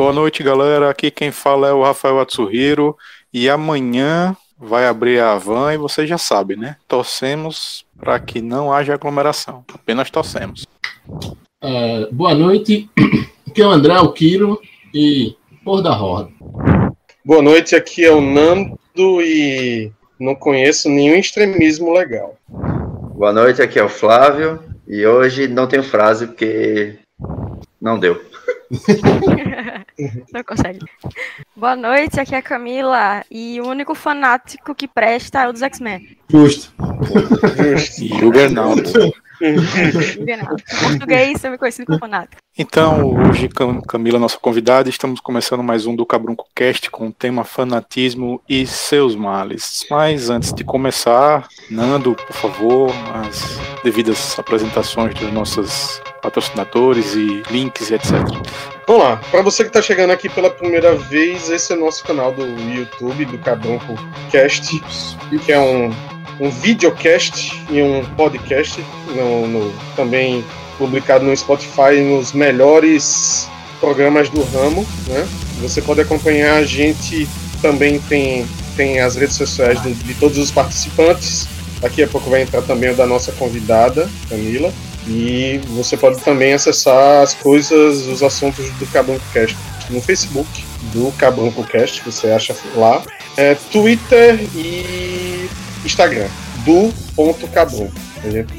Boa noite, galera. Aqui quem fala é o Rafael Atsuhiro. E amanhã vai abrir a van e vocês já sabem, né? Torcemos para que não haja aglomeração. Apenas torcemos. É, boa noite. Aqui é o André Alquiro e Por da Roda. Boa noite, aqui é o Nando e não conheço nenhum extremismo legal. Boa noite, aqui é o Flávio e hoje não tenho frase porque não deu. não consegue. Boa noite, aqui é a Camila e o único fanático que presta é o dos X-Men. Justo. Justo. Bernardo. Português, eu me conhecido como fanático. Então, hoje, Camila, nossa convidada, estamos começando mais um do Cabrunco Cast com o tema fanatismo e seus males. Mas antes de começar, Nando, por favor, as devidas apresentações dos nossos patrocinadores e links e etc. Vamos lá, para você que está chegando aqui pela primeira vez, esse é o nosso canal do YouTube, do Cabrunco Cast, que é um um videocast e um podcast, no, no, também publicado no Spotify nos melhores programas do ramo. Né? Você pode acompanhar a gente, também tem, tem as redes sociais de, de todos os participantes. Daqui a pouco vai entrar também o da nossa convidada, Camila. E você pode também acessar as coisas, os assuntos do Cabronco Cast no Facebook do Cabronco Cast, você acha lá. É, Twitter e Instagram, do ponto Cabum.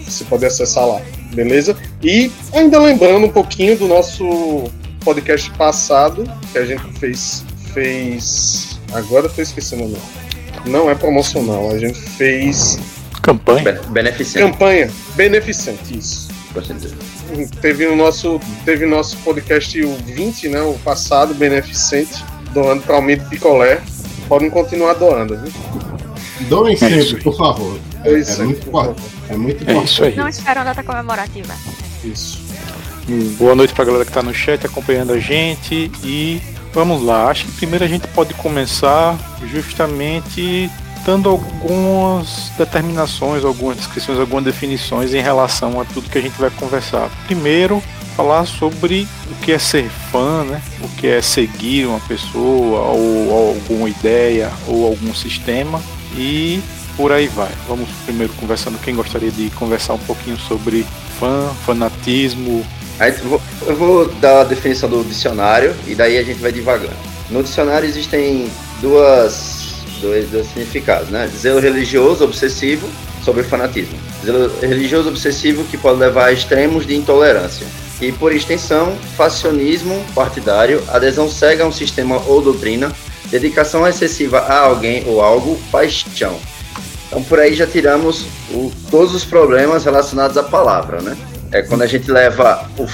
Você pode acessar lá, beleza? E ainda lembrando um pouquinho do nosso podcast passado, que a gente fez. fez agora eu tô esquecendo o nome. Não é promocional, a gente fez. Campanha? Beneficente. Campanha beneficente, isso. Teve o nosso, teve nosso podcast o 20, né? O passado, beneficente, doando para Almir Picolé. Podem continuar doando, viu? Doem é sempre, por favor. É, é, muito importante. É muito importante. É isso aí. Não esperam data comemorativa. Isso. Hum, boa noite pra galera que tá no chat acompanhando a gente e vamos lá. Acho que primeiro a gente pode começar justamente dando algumas determinações, algumas descrições, algumas definições em relação a tudo que a gente vai conversar. Primeiro, falar sobre o que é ser fã, né? O que é seguir uma pessoa ou, ou alguma ideia ou algum sistema e por aí vai. Vamos primeiro conversando quem gostaria de conversar um pouquinho sobre fã, fanatismo. Eu vou dar a definição do dicionário e daí a gente vai divagando. No dicionário existem duas, dois, dois significados, né? Zelo religioso obsessivo sobre fanatismo. Zelo religioso obsessivo que pode levar a extremos de intolerância. E por extensão, facionismo partidário, adesão cega a um sistema ou doutrina, dedicação excessiva a alguém ou algo, paixão. Então por aí já tiramos o, todos os problemas relacionados à palavra, né? É quando a gente leva o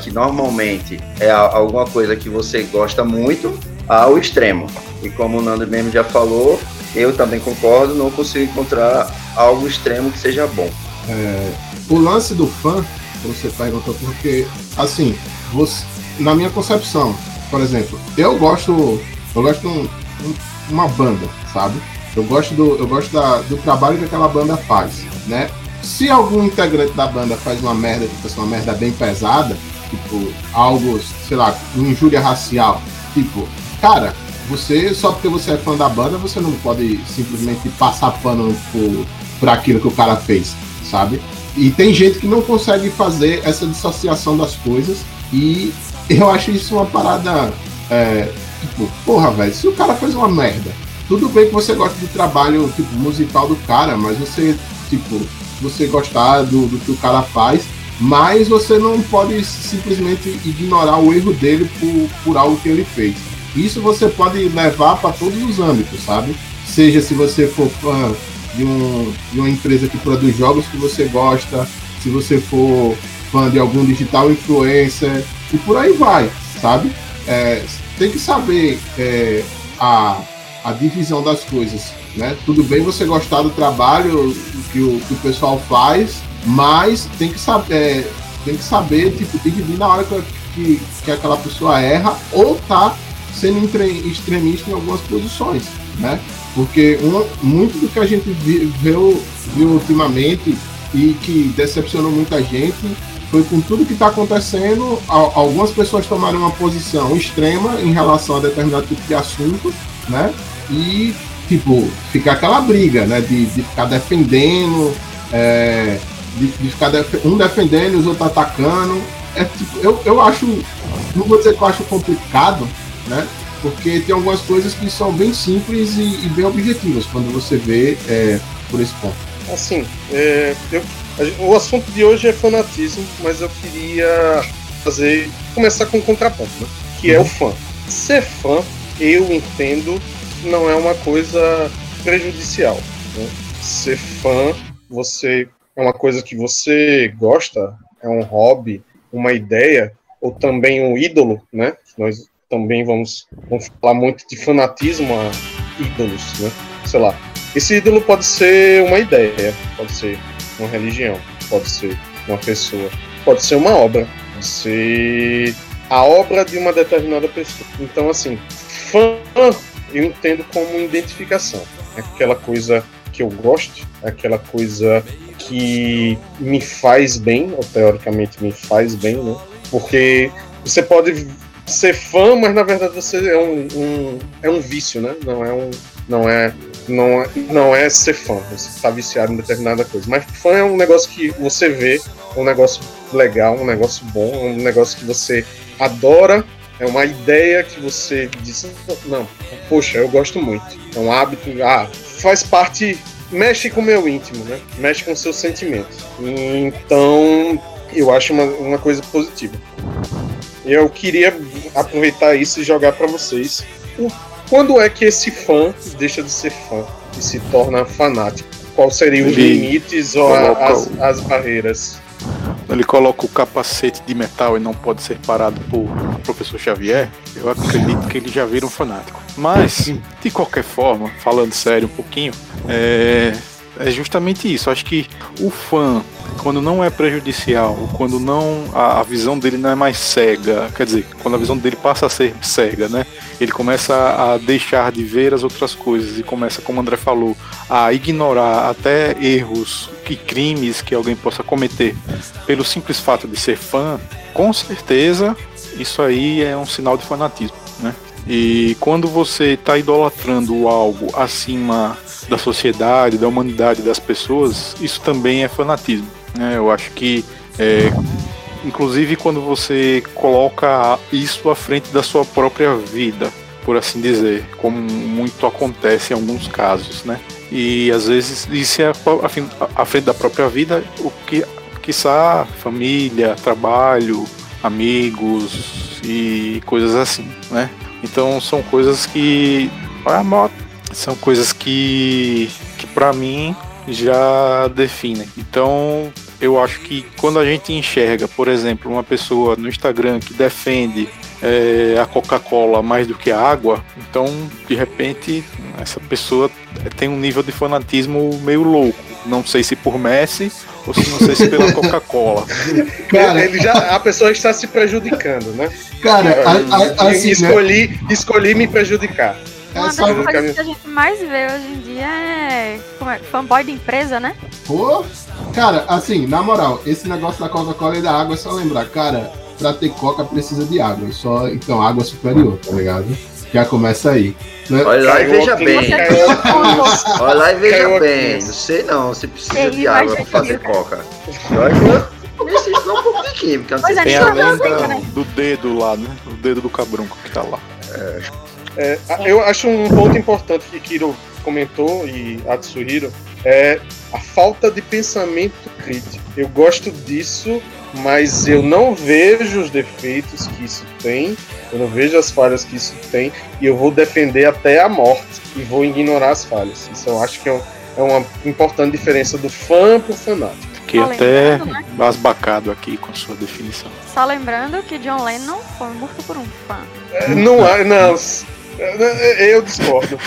que normalmente é alguma coisa que você gosta muito, ao extremo. E como o Nando mesmo já falou, eu também concordo, não consigo encontrar algo extremo que seja bom. É, o lance do fã, você perguntou, porque, assim, você, na minha concepção, por exemplo, eu gosto eu gosto de um, um, uma banda, sabe? Eu gosto, do, eu gosto da, do trabalho que aquela banda faz, né? Se algum integrante da banda faz uma merda, tipo assim, uma merda bem pesada, tipo, algo, sei lá, injúria racial, tipo, cara, você, só porque você é fã da banda, você não pode simplesmente passar pano por, por aquilo que o cara fez, sabe? E tem gente que não consegue fazer essa dissociação das coisas e eu acho isso uma parada é, Tipo, porra, velho, se o cara fez uma merda, tudo bem que você gosta do trabalho, tipo, musical do cara, mas você, tipo, você gostar do, do que o cara faz, mas você não pode simplesmente ignorar o erro dele por, por algo que ele fez. Isso você pode levar para todos os âmbitos, sabe? Seja se você for fã de, um, de uma empresa que produz jogos que você gosta, se você for fã de algum digital influencer, e por aí vai, sabe? É, tem que saber é, a, a divisão das coisas. Né? Tudo bem você gostar do trabalho que o, que o pessoal faz, mas tem que saber, é, tem que saber, tipo, dividir na hora que, que, que aquela pessoa erra ou tá sendo extremista em algumas posições, né? Porque um, muito do que a gente viu, viu ultimamente e que decepcionou muita gente foi com tudo que está acontecendo, algumas pessoas tomaram uma posição extrema em relação a determinado tipo de assunto, né? E, tipo, ficar aquela briga, né? De, de ficar defendendo, é, de, de, ficar def um defendendo e os outros atacando. É, tipo, eu, eu acho, não vou dizer que eu acho complicado, né? Porque tem algumas coisas que são bem simples e, e bem objetivas quando você vê é, por esse ponto. Assim, é, eu, o assunto de hoje é fanatismo, mas eu queria fazer começar com um contraponto, né? que é o fã. Ser fã, eu entendo, não é uma coisa prejudicial. Né? Ser fã, você é uma coisa que você gosta, é um hobby, uma ideia, ou também um ídolo, né? Nós também vamos, vamos falar muito de fanatismo a ídolos, né? Sei lá. Esse ídolo pode ser uma ideia, pode ser uma religião, pode ser uma pessoa, pode ser uma obra, pode ser a obra de uma determinada pessoa. Então, assim, fã eu entendo como identificação. É aquela coisa que eu gosto, é aquela coisa que me faz bem, ou teoricamente me faz bem, né? Porque você pode ser fã, mas na verdade você é um, um, é um vício, né? Não é um não é não é, não é ser fã, você está viciado em determinada coisa. Mas fã é um negócio que você vê, um negócio legal, um negócio bom, um negócio que você adora, é uma ideia que você diz, não, poxa, eu gosto muito. É um hábito, ah, faz parte, mexe com o meu íntimo, né? Mexe com seus sentimentos. Então, eu acho uma, uma coisa positiva. Eu queria aproveitar isso e jogar para vocês. Quando é que esse fã deixa de ser fã e se torna fanático? Quais seriam os limites ou as, as barreiras? Ele coloca o capacete de metal e não pode ser parado por professor Xavier, eu acredito que ele já vira um fanático. Mas, de qualquer forma, falando sério um pouquinho, é, é justamente isso. Acho que o fã, quando não é prejudicial, quando não a, a, visão dele não é mais cega, quer dizer, quando a visão dele passa a ser cega, né? Ele começa a deixar de ver as outras coisas e começa, como o André falou, a ignorar até erros e crimes que alguém possa cometer pelo simples fato de ser fã, com certeza isso aí é um sinal de fanatismo, né? E quando você está idolatrando algo acima da sociedade, da humanidade, das pessoas, isso também é fanatismo. Né? Eu acho que, é, inclusive, quando você coloca isso à frente da sua própria vida, por assim dizer, como muito acontece em alguns casos, né? E às vezes isso é à frente da própria vida, o que, quiçá, família, trabalho, amigos e coisas assim, né? Então são coisas que são coisas que, que para mim já definem. Então, eu acho que quando a gente enxerga, por exemplo, uma pessoa no Instagram que defende é, a Coca-Cola mais do que a água, então de repente essa pessoa tem um nível de fanatismo meio louco. Não sei se por Messi ou se não sei se pela Coca-Cola. Cara, ele já, a pessoa está se prejudicando, né? Cara, a, a, assim, escolhi, né? escolhi me prejudicar. Uma das coisas que a gente mais vê hoje em dia é, é fanboy de empresa, né? Pô, cara, assim, na moral, esse negócio da Coca-Cola e da água é só lembrar, cara, pra ter Coca precisa de água. Só, então, água superior, tá ligado? Já começa aí. Né? Olha lá e veja bem. Olha lá e veja bem. Não sei não, você precisa de água pra fazer Coca. Precisa um pouco de química. Não sei Tem a lenda do dedo lá, né? O dedo do cabrunco que tá lá. É. É, eu acho um ponto importante que Kiro comentou e Atsuhiro é a falta de pensamento crítico. Eu gosto disso, mas eu não vejo os defeitos que isso tem, eu não vejo as falhas que isso tem, e eu vou defender até a morte e vou ignorar as falhas. Isso eu acho que é, é uma importante diferença do fã pro fanático. Fiquei até né? basbacado aqui com a sua definição. Só lembrando que John Lennon foi morto por um fã. É, não, não, eu discordo.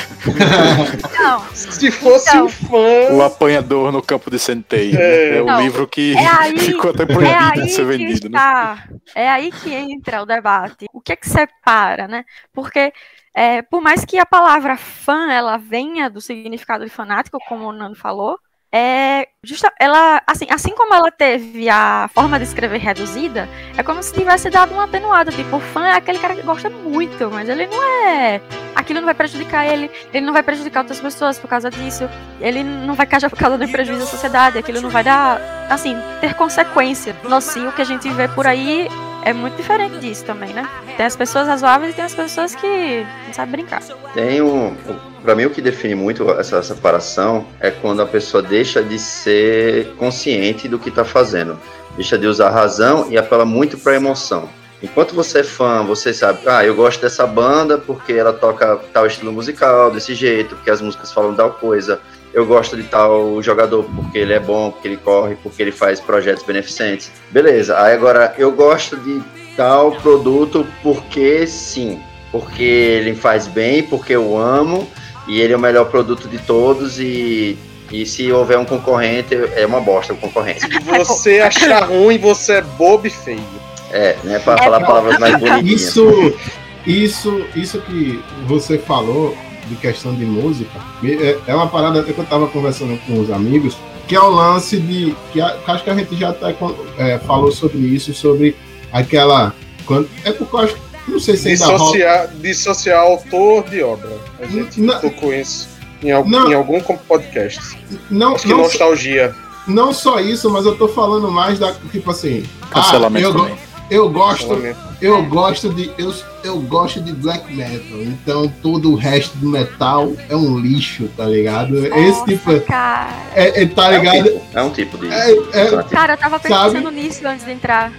Não. Se fosse então, um fã. O apanhador no campo de centeio. É, né? é o livro que é aí, ficou até proibido é de ser vendido. Né? Está, né? É aí que entra o debate. O que é que separa, né? Porque é, por mais que a palavra fã ela venha do significado de fanático, como o Nando falou, é justa, ela assim, assim como ela teve a forma de escrever reduzida, é como se tivesse dado uma atenuada, tipo, o fã é aquele cara que gosta muito, mas ele não é, aquilo não vai prejudicar ele, ele não vai prejudicar outras pessoas por causa disso, ele não vai cair por causa do prejuízo à sociedade, aquilo não vai dar, assim, ter consequência. Nossa, o que a gente vê por aí é muito diferente disso também, né? Tem as pessoas razoáveis e tem as pessoas que não sabem brincar. Tem um. Pra mim, o que define muito essa separação é quando a pessoa deixa de ser consciente do que tá fazendo. Deixa de usar a razão e apela muito pra emoção. Enquanto você é fã, você sabe, ah, eu gosto dessa banda porque ela toca tal estilo musical, desse jeito, porque as músicas falam tal coisa. Eu gosto de tal jogador porque ele é bom, porque ele corre, porque ele faz projetos beneficentes. Beleza. Aí agora eu gosto de tal produto porque sim, porque ele faz bem, porque eu amo e ele é o melhor produto de todos e e se houver um concorrente, é uma bosta o concorrente. Se você achar ruim, você é bobo e feio. É, né? Para falar palavras mais bonitinhas. Isso, isso, isso que você falou de questão de música é, é uma parada que eu estava conversando com os amigos, que é o lance de. que, acho que a gente já até é, falou sobre isso, sobre aquela. Quando, é porque eu acho não sei se ainda dissociar, rola... dissociar autor de obra. A gente não, tocou isso em algum, não, em algum podcast. Não, Acho que não nostalgia. Só, não só isso, mas eu tô falando mais da. Tipo assim. Cancelamento ah, eu, também. Eu gosto, eu gosto de eu, eu gosto de black metal, então todo o resto do metal é um lixo, tá ligado? Nossa, Esse tipo cara. É, é, tá ligado? É um tipo, é um tipo de. É, é, cara, eu tava pensando sabe? nisso antes de entrar.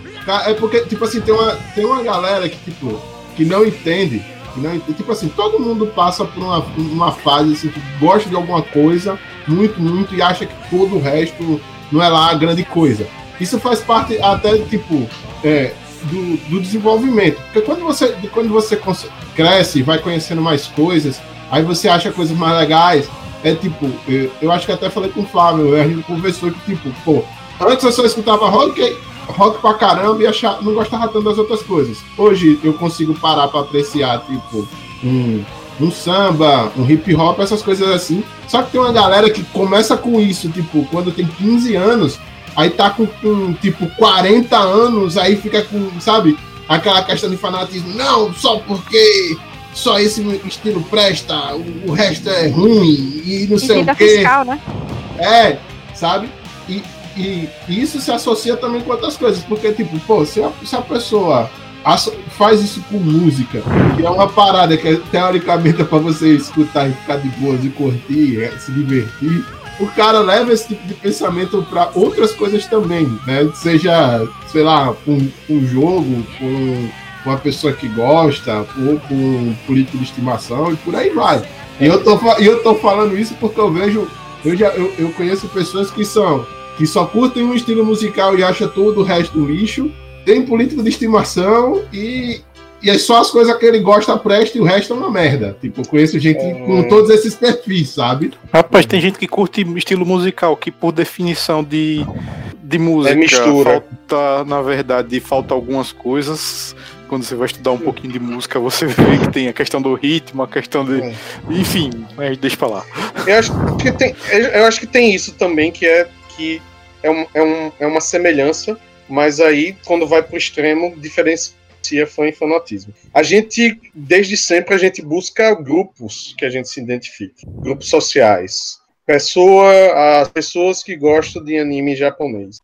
É porque, tipo assim, tem uma, tem uma galera que, tipo, que não entende. Que não entende. Tipo assim, todo mundo passa por uma, uma fase assim, que gosta de alguma coisa, muito, muito, e acha que todo o resto não é lá a grande coisa. Isso faz parte até, tipo, é, do, do, desenvolvimento. Porque quando você, quando você cresce, vai conhecendo mais coisas, aí você acha coisas mais legais. É tipo, eu, eu acho que até falei com o Flávio, a gente conversou que, tipo, pô, antes eu só escutava rock, rock pra caramba e achar, não gostava tanto das outras coisas. Hoje eu consigo parar para apreciar, tipo, um, um samba, um hip hop, essas coisas assim. Só que tem uma galera que começa com isso, tipo, quando tem 15 anos, aí tá com, com, tipo 40 anos, aí fica com, sabe, aquela questão de fanatismo, não, só porque só esse estilo presta, o, o resto é ruim e não sei o quê. Fiscal, né? É, sabe? E, e, e, isso se associa também com outras coisas, porque, tipo, pô, se a, se a pessoa faz isso com música, que é uma parada que teoricamente é pra você escutar e ficar de boas e curtir, é, se divertir o cara leva esse tipo de pensamento para outras coisas também, né? Seja, sei lá, um, um jogo, um, uma pessoa que gosta, ou com um político de estimação, e por aí vai. E eu tô, eu tô falando isso porque eu vejo, eu, já, eu, eu conheço pessoas que são, que só curtem um estilo musical e acham todo o resto lixo, tem político de estimação e, e é só as coisas que ele gosta presta e o resto é uma merda. Tipo, eu conheço gente é... com todos esses perfis, sabe? Rapaz, tem gente que curte estilo musical, que por definição de, de música é mistura. falta, na verdade, falta algumas coisas. Quando você vai estudar um pouquinho de música, você vê que tem a questão do ritmo, a questão de. É. Enfim, mas deixa pra lá. Eu acho que tem, eu acho que tem isso também, que é que é, um, é, um, é uma semelhança, mas aí, quando vai pro extremo, diferencia é fã e fanatismo. A gente, desde sempre, a gente busca grupos que a gente se identifique, grupos sociais. Pessoa, as pessoas que gostam de anime japonês,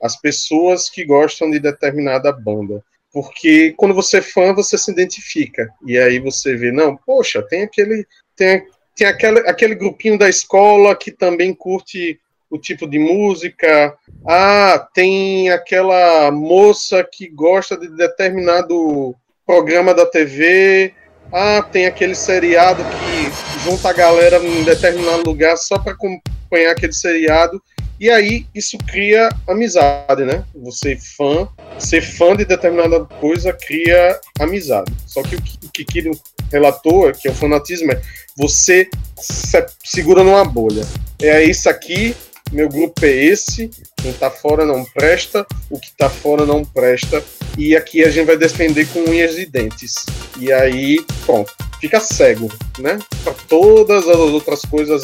as pessoas que gostam de determinada banda. Porque quando você é fã, você se identifica. E aí você vê, não, poxa, tem aquele. Tem, tem aquele, aquele grupinho da escola que também curte o tipo de música. Ah, tem aquela moça que gosta de determinado programa da TV. Ah, tem aquele seriado que junta a galera em determinado lugar só para acompanhar aquele seriado. E aí isso cria amizade, né? Você fã, ser fã de determinada coisa cria amizade. Só que o que Kiro relatou, que é o fanatismo, é você se segura numa bolha. É isso aqui, meu grupo é esse, quem tá fora não presta, o que tá fora não presta, e aqui a gente vai defender com unhas e dentes. E aí, pronto, fica cego, né? Para todas as outras coisas,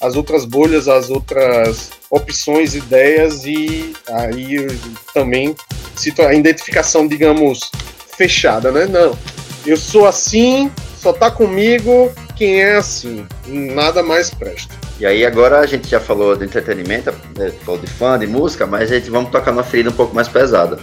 as outras bolhas, as outras opções, ideias e aí também a identificação, digamos, fechada, né? Não, eu sou assim, só tá comigo quem é assim, nada mais presta. E aí agora a gente já falou de entretenimento, né, falou de fã, de música, mas a gente vamos tocar numa ferida um pouco mais pesada.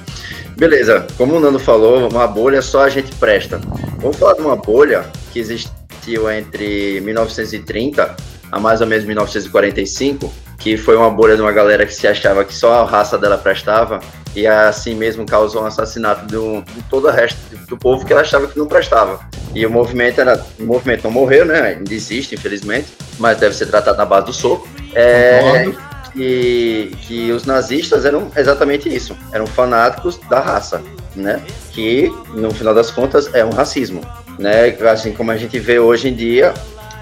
Beleza, como o Nando falou, uma bolha só a gente presta. Vamos falar de uma bolha que existiu entre 1930 a mais ou menos 1945, que foi uma bolha de uma galera que se achava que só a raça dela prestava e assim mesmo causou um assassinato do, de todo o resto do povo que ela achava que não prestava. E o movimento era, o movimento não morreu, né? Ainda existe, infelizmente, mas deve ser tratado na base do soco. É, que, que os nazistas eram exatamente isso, eram fanáticos da raça, né? Que no final das contas é um racismo, né? Assim como a gente vê hoje em dia,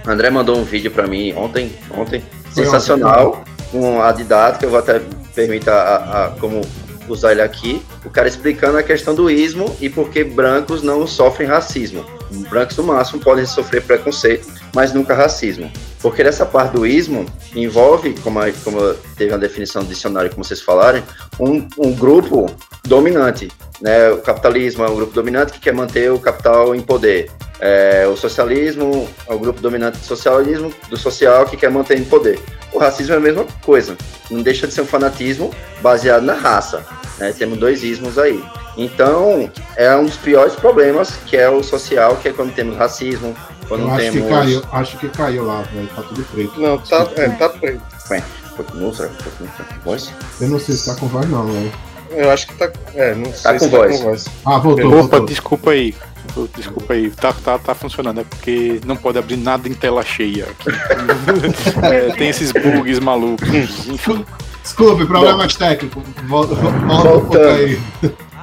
André mandou um vídeo para mim ontem, ontem, sensacional, com a didática, eu vou até permitir a, a, como usar ele aqui, o cara explicando a questão do ismo e por que brancos não sofrem racismo. Brancos no máximo podem sofrer preconceito, mas nunca racismo. Porque nessa parte do ismo envolve, como, a, como teve uma definição do dicionário, como vocês falarem, um, um grupo dominante. Né? O capitalismo é um grupo dominante que quer manter o capital em poder. É, o socialismo é o grupo dominante do socialismo, do social que quer manter em poder. O racismo é a mesma coisa. Não deixa de ser um fanatismo baseado na raça. Né? Temos dois ismos aí. Então, é um dos piores problemas, que é o social, que é quando temos racismo, quando Eu acho temos... que caiu, acho que caiu lá, velho. Tá tudo preto. Não, tá, é, tá preto. Ué, continua, será que continua com voz? Eu não sei se tá com voz não, velho. Eu acho que tá. É, não sei com se voz. tá com voz. Ah, voltou, Opa, voltou. desculpa aí. Desculpa aí, tá, tá, tá funcionando, é porque não pode abrir nada em tela cheia aqui. É, tem esses bugs malucos. Enfim, Desculpe, problemas técnicos. Volta, volta um aí.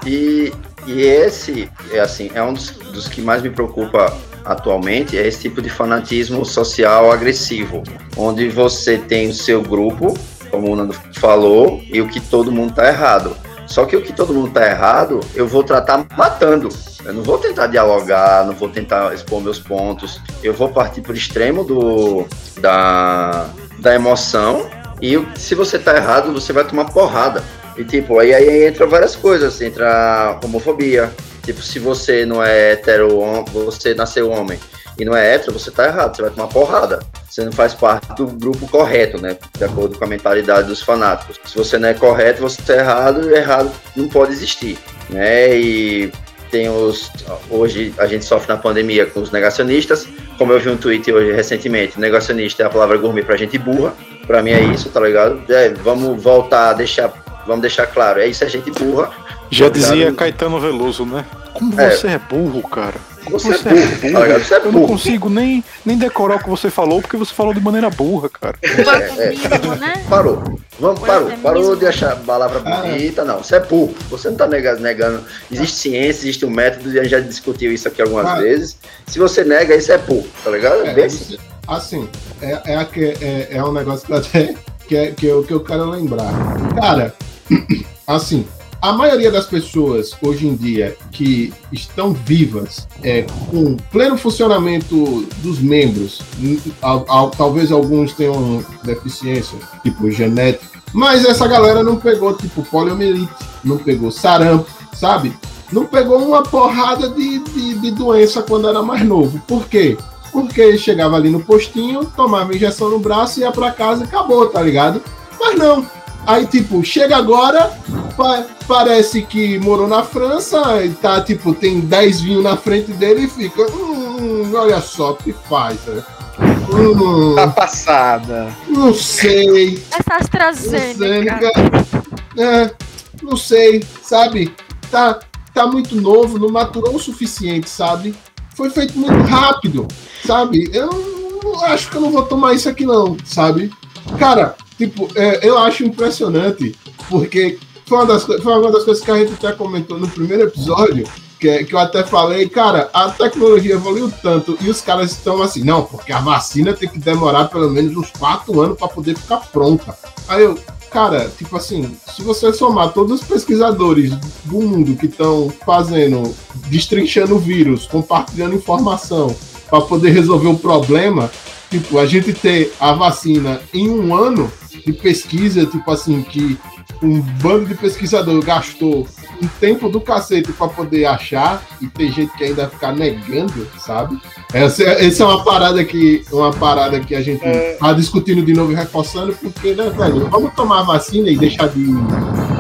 E, e esse, é assim, é um dos, dos que mais me preocupa atualmente, é esse tipo de fanatismo social agressivo, onde você tem o seu grupo, como o Nando falou, e o que todo mundo tá errado. Só que o que todo mundo tá errado, eu vou tratar matando. Eu não vou tentar dialogar, não vou tentar expor meus pontos. Eu vou partir pro extremo do, da, da emoção. E o- se você tá errado, você vai tomar porrada. E tipo, aí, aí entra várias coisas. Entra homofobia. Tipo, se você não é hetero, você nasceu homem e não é hétero, você tá errado, você vai tomar porrada. Você não faz parte do grupo correto, né? De acordo com a mentalidade dos fanáticos. Se você não é correto, você tá errado e errado não pode existir, né? E tem os. Hoje a gente sofre na pandemia com os negacionistas. Como eu vi um tweet hoje recentemente, negacionista é a palavra gourmet pra gente burra. Pra mim é isso, tá ligado? É, vamos voltar a deixar. Vamos deixar claro, é isso, é gente burra. já Obrigado. dizia Caetano Veloso, né? Como É. você é burro, cara. Você é burro, tá ligado? Você é Eu não burro. consigo nem, nem decorar o que você falou, porque você falou de maneira burra, cara. É, Mínimo, né? Parou. Vamos, O parou. Parou de achar a palavra bonita, não. Você é burro. Você não tá nega- negando. Existe ciência, existe um método, e a gente já discutiu isso aqui algumas Ah. vezes. Se você nega, isso é burro, tá ligado? É, assim. Assim, é, é, é, é um negócio que eu até que, é- que, eu, que eu quero lembrar. Cara, assim, a maioria das pessoas hoje em dia que estão vivas, é, com pleno funcionamento dos membros, al- al- talvez alguns tenham deficiência, tipo genética, mas essa galera não pegou, tipo, poliomielite, não pegou sarampo, sabe? Não pegou uma porrada de, de, de doença quando era mais novo. Por quê? Porque chegava ali no postinho, tomava injeção no braço, ia pra casa e acabou, tá ligado? Mas não. Aí, tipo, chega agora, pa- parece que morou na França, e tá, tipo, tem 10 vinhos na frente dele e fica. Hum, olha só o que faz, né? Hum, Tá passada. não sei. Essa AstraZeneca. É, não sei, sabe? Tá, tá muito novo, não maturou o suficiente, sabe? Foi feito muito rápido, sabe? Eu acho que eu não vou tomar isso aqui, não, sabe? Cara, tipo, é, eu acho impressionante, porque foi uma, das, foi uma das coisas que a gente até comentou no primeiro episódio, que, é- que eu até falei, cara, a tecnologia evoluiu tanto e os caras estão assim, não, porque a vacina tem que demorar pelo menos uns quatro anos para poder ficar pronta. Aí eu, cara, tipo assim, se você somar todos os pesquisadores do mundo que estão fazendo, destrinchando o vírus, compartilhando informação, para poder resolver o problema. Tipo, a gente ter a vacina em um ano de pesquisa, tipo assim, que um bando de pesquisador gastou um tempo do cacete para poder achar e tem gente que ainda ficar negando, sabe? Essa, essa é uma parada que uma parada que a gente é... tá discutindo de novo e reforçando, porque, né, velho, vamos tomar a vacina e deixar de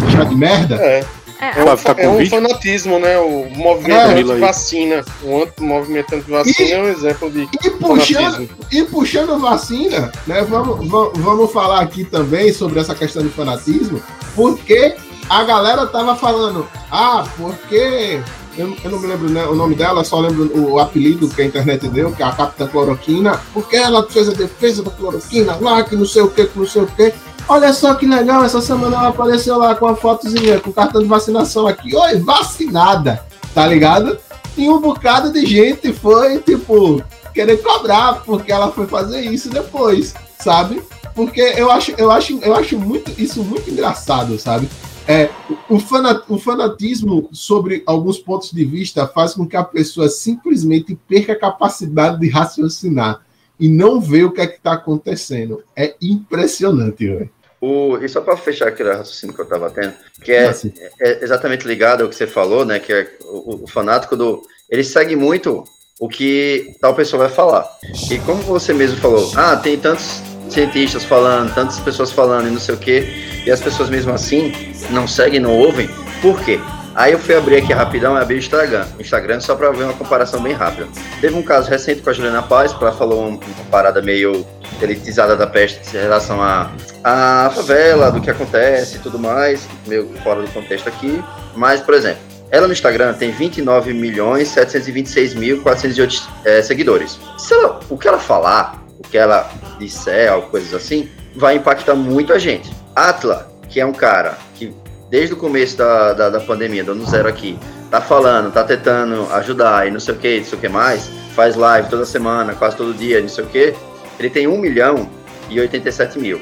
deixar de merda? É. É, é, um, tá é um fanatismo, né? O movimento é, anti-vacina. O movimento anti-vacina é um exemplo de e puxando, e puxando vacina, né? Vamos, vamos, vamos falar aqui também sobre essa questão de fanatismo, porque a galera tava falando, ah, porque eu, eu, não me lembro né, o nome dela, só lembro o apelido que a internet deu, que é a Capitã Cloroquina, porque ela fez a defesa da cloroquina lá, que não sei o que, que não sei o que. Olha só que legal, essa semana ela apareceu lá com a fotozinha, com o cartão de vacinação aqui. Oi, vacinada, tá ligado? E um bocado de gente foi, tipo, querer cobrar porque ela foi fazer isso depois, sabe? Porque eu acho, eu acho, eu acho muito, isso muito engraçado, sabe? É, o, fanat, o fanatismo sobre alguns pontos de vista faz com que a pessoa simplesmente perca a capacidade de raciocinar e não vê o que é que está acontecendo. É impressionante, velho. O, e só para fechar aquele raciocínio que eu estava tendo, que é, é, exatamente ligado ao que você falou, né? Que é o, o, fanático do. Ele segue muito o que tal pessoa vai falar. E como você mesmo falou, ah, tem tantos cientistas falando, tantas pessoas falando e não sei o quê, e as pessoas mesmo assim não seguem, não ouvem, por quê? Aí eu fui abrir aqui rapidão abri o Instagram, Instagram só para ver uma comparação bem rápida. Teve um caso recente com a Juliana Paz, que ela falou uma, parada meio elitizada da peste em relação à a favela, do que acontece e tudo mais, meio fora do contexto aqui. Mas, por exemplo, ela no Instagram tem 29 milhões 726 mil 408 é, seguidores. Se ela, o que ela falar, que ela disser, ou coisas assim, vai impactar muito a gente. Atla, que é um cara que desde o começo da, da, da, pandemia, dando zero aqui, tá falando, tá tentando ajudar e não sei o que, não sei o que mais, faz live toda semana, quase todo dia, não sei o que, ele tem 1 milhão e 87 mil.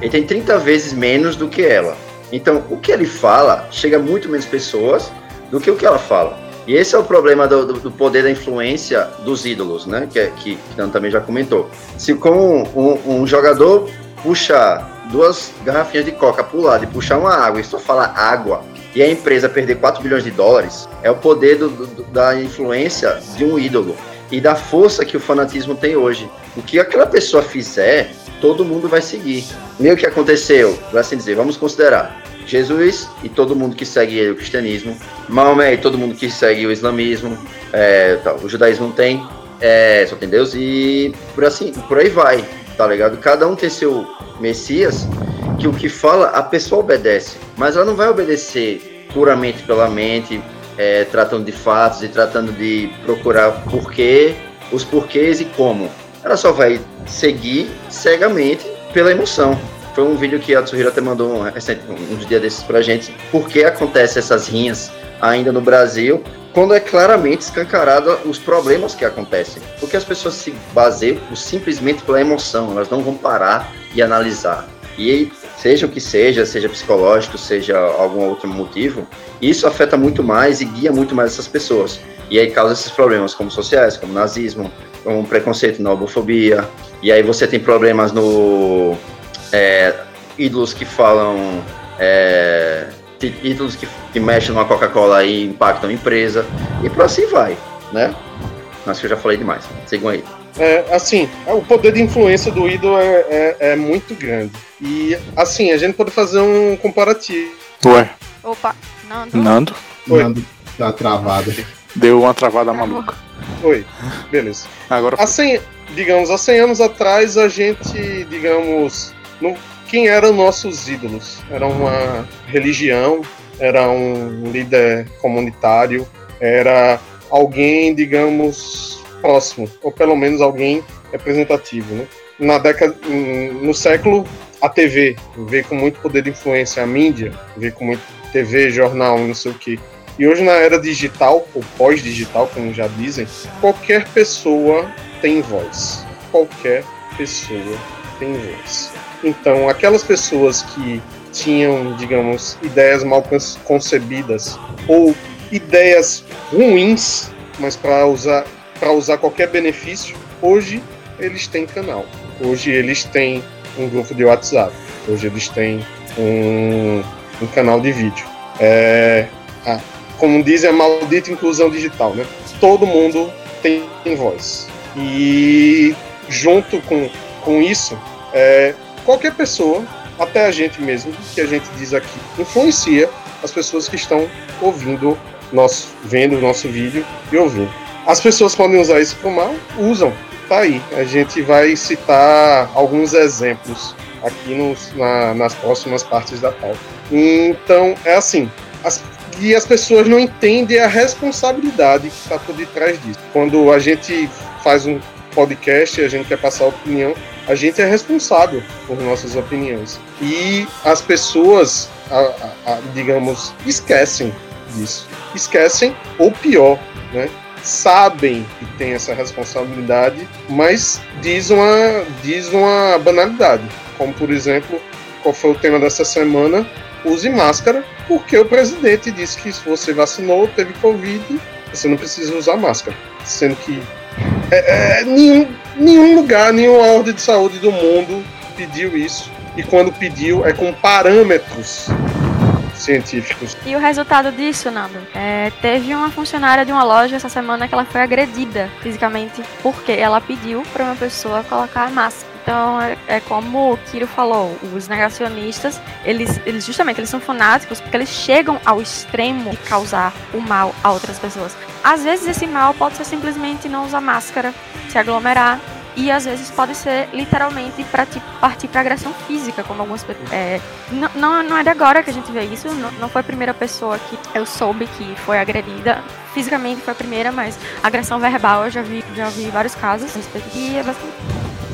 Ele tem 30 vezes menos do que ela. Então, o que ele fala chega a muito menos pessoas do que o que ela fala. E esse é o problema do, do, do poder da influência dos ídolos, né? Que, é, que, que também já comentou. Se com um, um jogador puxa duas garrafinhas de coca pro lado e puxar uma água e só falar água e a empresa perder 4 bilhões de dólares, é o poder do, do, da influência de um ídolo e da força que o fanatismo tem hoje. O que aquela pessoa fizer, todo mundo vai seguir. Meio que aconteceu, vai assim dizer, vamos considerar Jesus e todo mundo que segue ele, o cristianismo, Maomé e todo mundo que segue o islamismo, é, tá, o judaísmo não tem, é, só tem Deus e por assim, por aí vai tá ligado? Cada um tem seu Messias, que o que fala, a pessoa obedece, mas ela não vai obedecer puramente pela mente, é, tratando de fatos e tratando de procurar porquê, os porquês e como. Ela só vai seguir cegamente pela emoção. Foi um vídeo que a Tsuhiro até mandou um, uns dias desses pra gente. Por que acontecem essas rinhas ainda no Brasil quando é claramente escancarado os problemas que acontecem. Porque as pessoas se baseiam simplesmente pela emoção, elas não vão parar e analisar. E seja o que seja, seja psicológico, seja algum outro motivo, isso afeta muito mais e guia muito mais essas pessoas. E aí causa esses problemas como sociais, como nazismo, como preconceito na homofobia. E aí você tem problemas no é, ídolos que falam é, títulos que, que mexem numa Coca-Cola e impactam a empresa, e por assim vai, né? Acho que eu já falei demais. Sigam aí. É, assim, o poder de influência do ídolo é, é, é, muito grande. E, assim, a gente pode fazer um comparativo. Ué. Opa, Nando. Nando. Oi. Nando tá travado. Deu uma travada maluca. Oi, beleza. Agora. 100, digamos, há 100 anos atrás, a gente, digamos, não, quem eram nossos ídolos? Era uma religião, era um líder comunitário, era alguém, digamos, próximo, ou pelo menos alguém representativo. Né? Na década, no século, a TV veio com muito poder de influência, a mídia veio com muito TV, jornal, não sei o que. E hoje na era digital, ou pós-digital, como já dizem, qualquer pessoa tem voz. Qualquer pessoa tem voz. Então, aquelas pessoas que tinham, digamos, ideias mal concebidas ou ideias ruins, mas para usar para usar qualquer benefício, hoje eles têm canal. Hoje eles têm um grupo de WhatsApp. Hoje eles têm um, um canal de vídeo. É, a, como dizem, a maldita inclusão digital, né? Todo mundo tem voz. E junto com, com isso, é, qualquer pessoa, até a gente mesmo, que a gente diz aqui, influencia as pessoas que estão ouvindo nosso, vendo o nosso vídeo e ouvindo. As pessoas podem usar isso para mal, usam. Tá aí. A gente vai citar alguns exemplos aqui nos, na, nas próximas partes da pauta. Então, é assim. As, e as pessoas não entendem a responsabilidade que está por detrás disso. Quando a gente faz um podcast a gente quer passar opinião, a gente é responsável por nossas opiniões. E as pessoas, a, a, a, digamos, esquecem disso. Esquecem, ou pior, né? sabem que tem essa responsabilidade, mas diz uma, diz uma banalidade. Como, por exemplo, qual foi o tema dessa semana? Use máscara, porque o presidente disse que se você vacinou, teve Covid, você não precisa usar máscara. Sendo que é, é, nenhum, nenhum lugar, nenhuma ordem de saúde do mundo pediu isso. E quando pediu, é com parâmetros científicos. E o resultado disso, Nando? É, teve uma funcionária de uma loja essa semana que ela foi agredida fisicamente porque ela pediu para uma pessoa colocar a máscara. Então, é, é, como o Kiro falou, os negacionistas, eles, eles justamente eles são fanáticos porque eles chegam ao extremo de causar o mal a outras pessoas. Às vezes esse mal pode ser simplesmente não usar máscara, se aglomerar, e às vezes pode ser literalmente para partir para agressão física, como algumas. É, não, não é de agora que a gente vê isso, não, não foi a primeira pessoa que eu soube que foi agredida. Fisicamente foi a primeira, mas agressão verbal eu já vi, já vi vários casos e é bastante.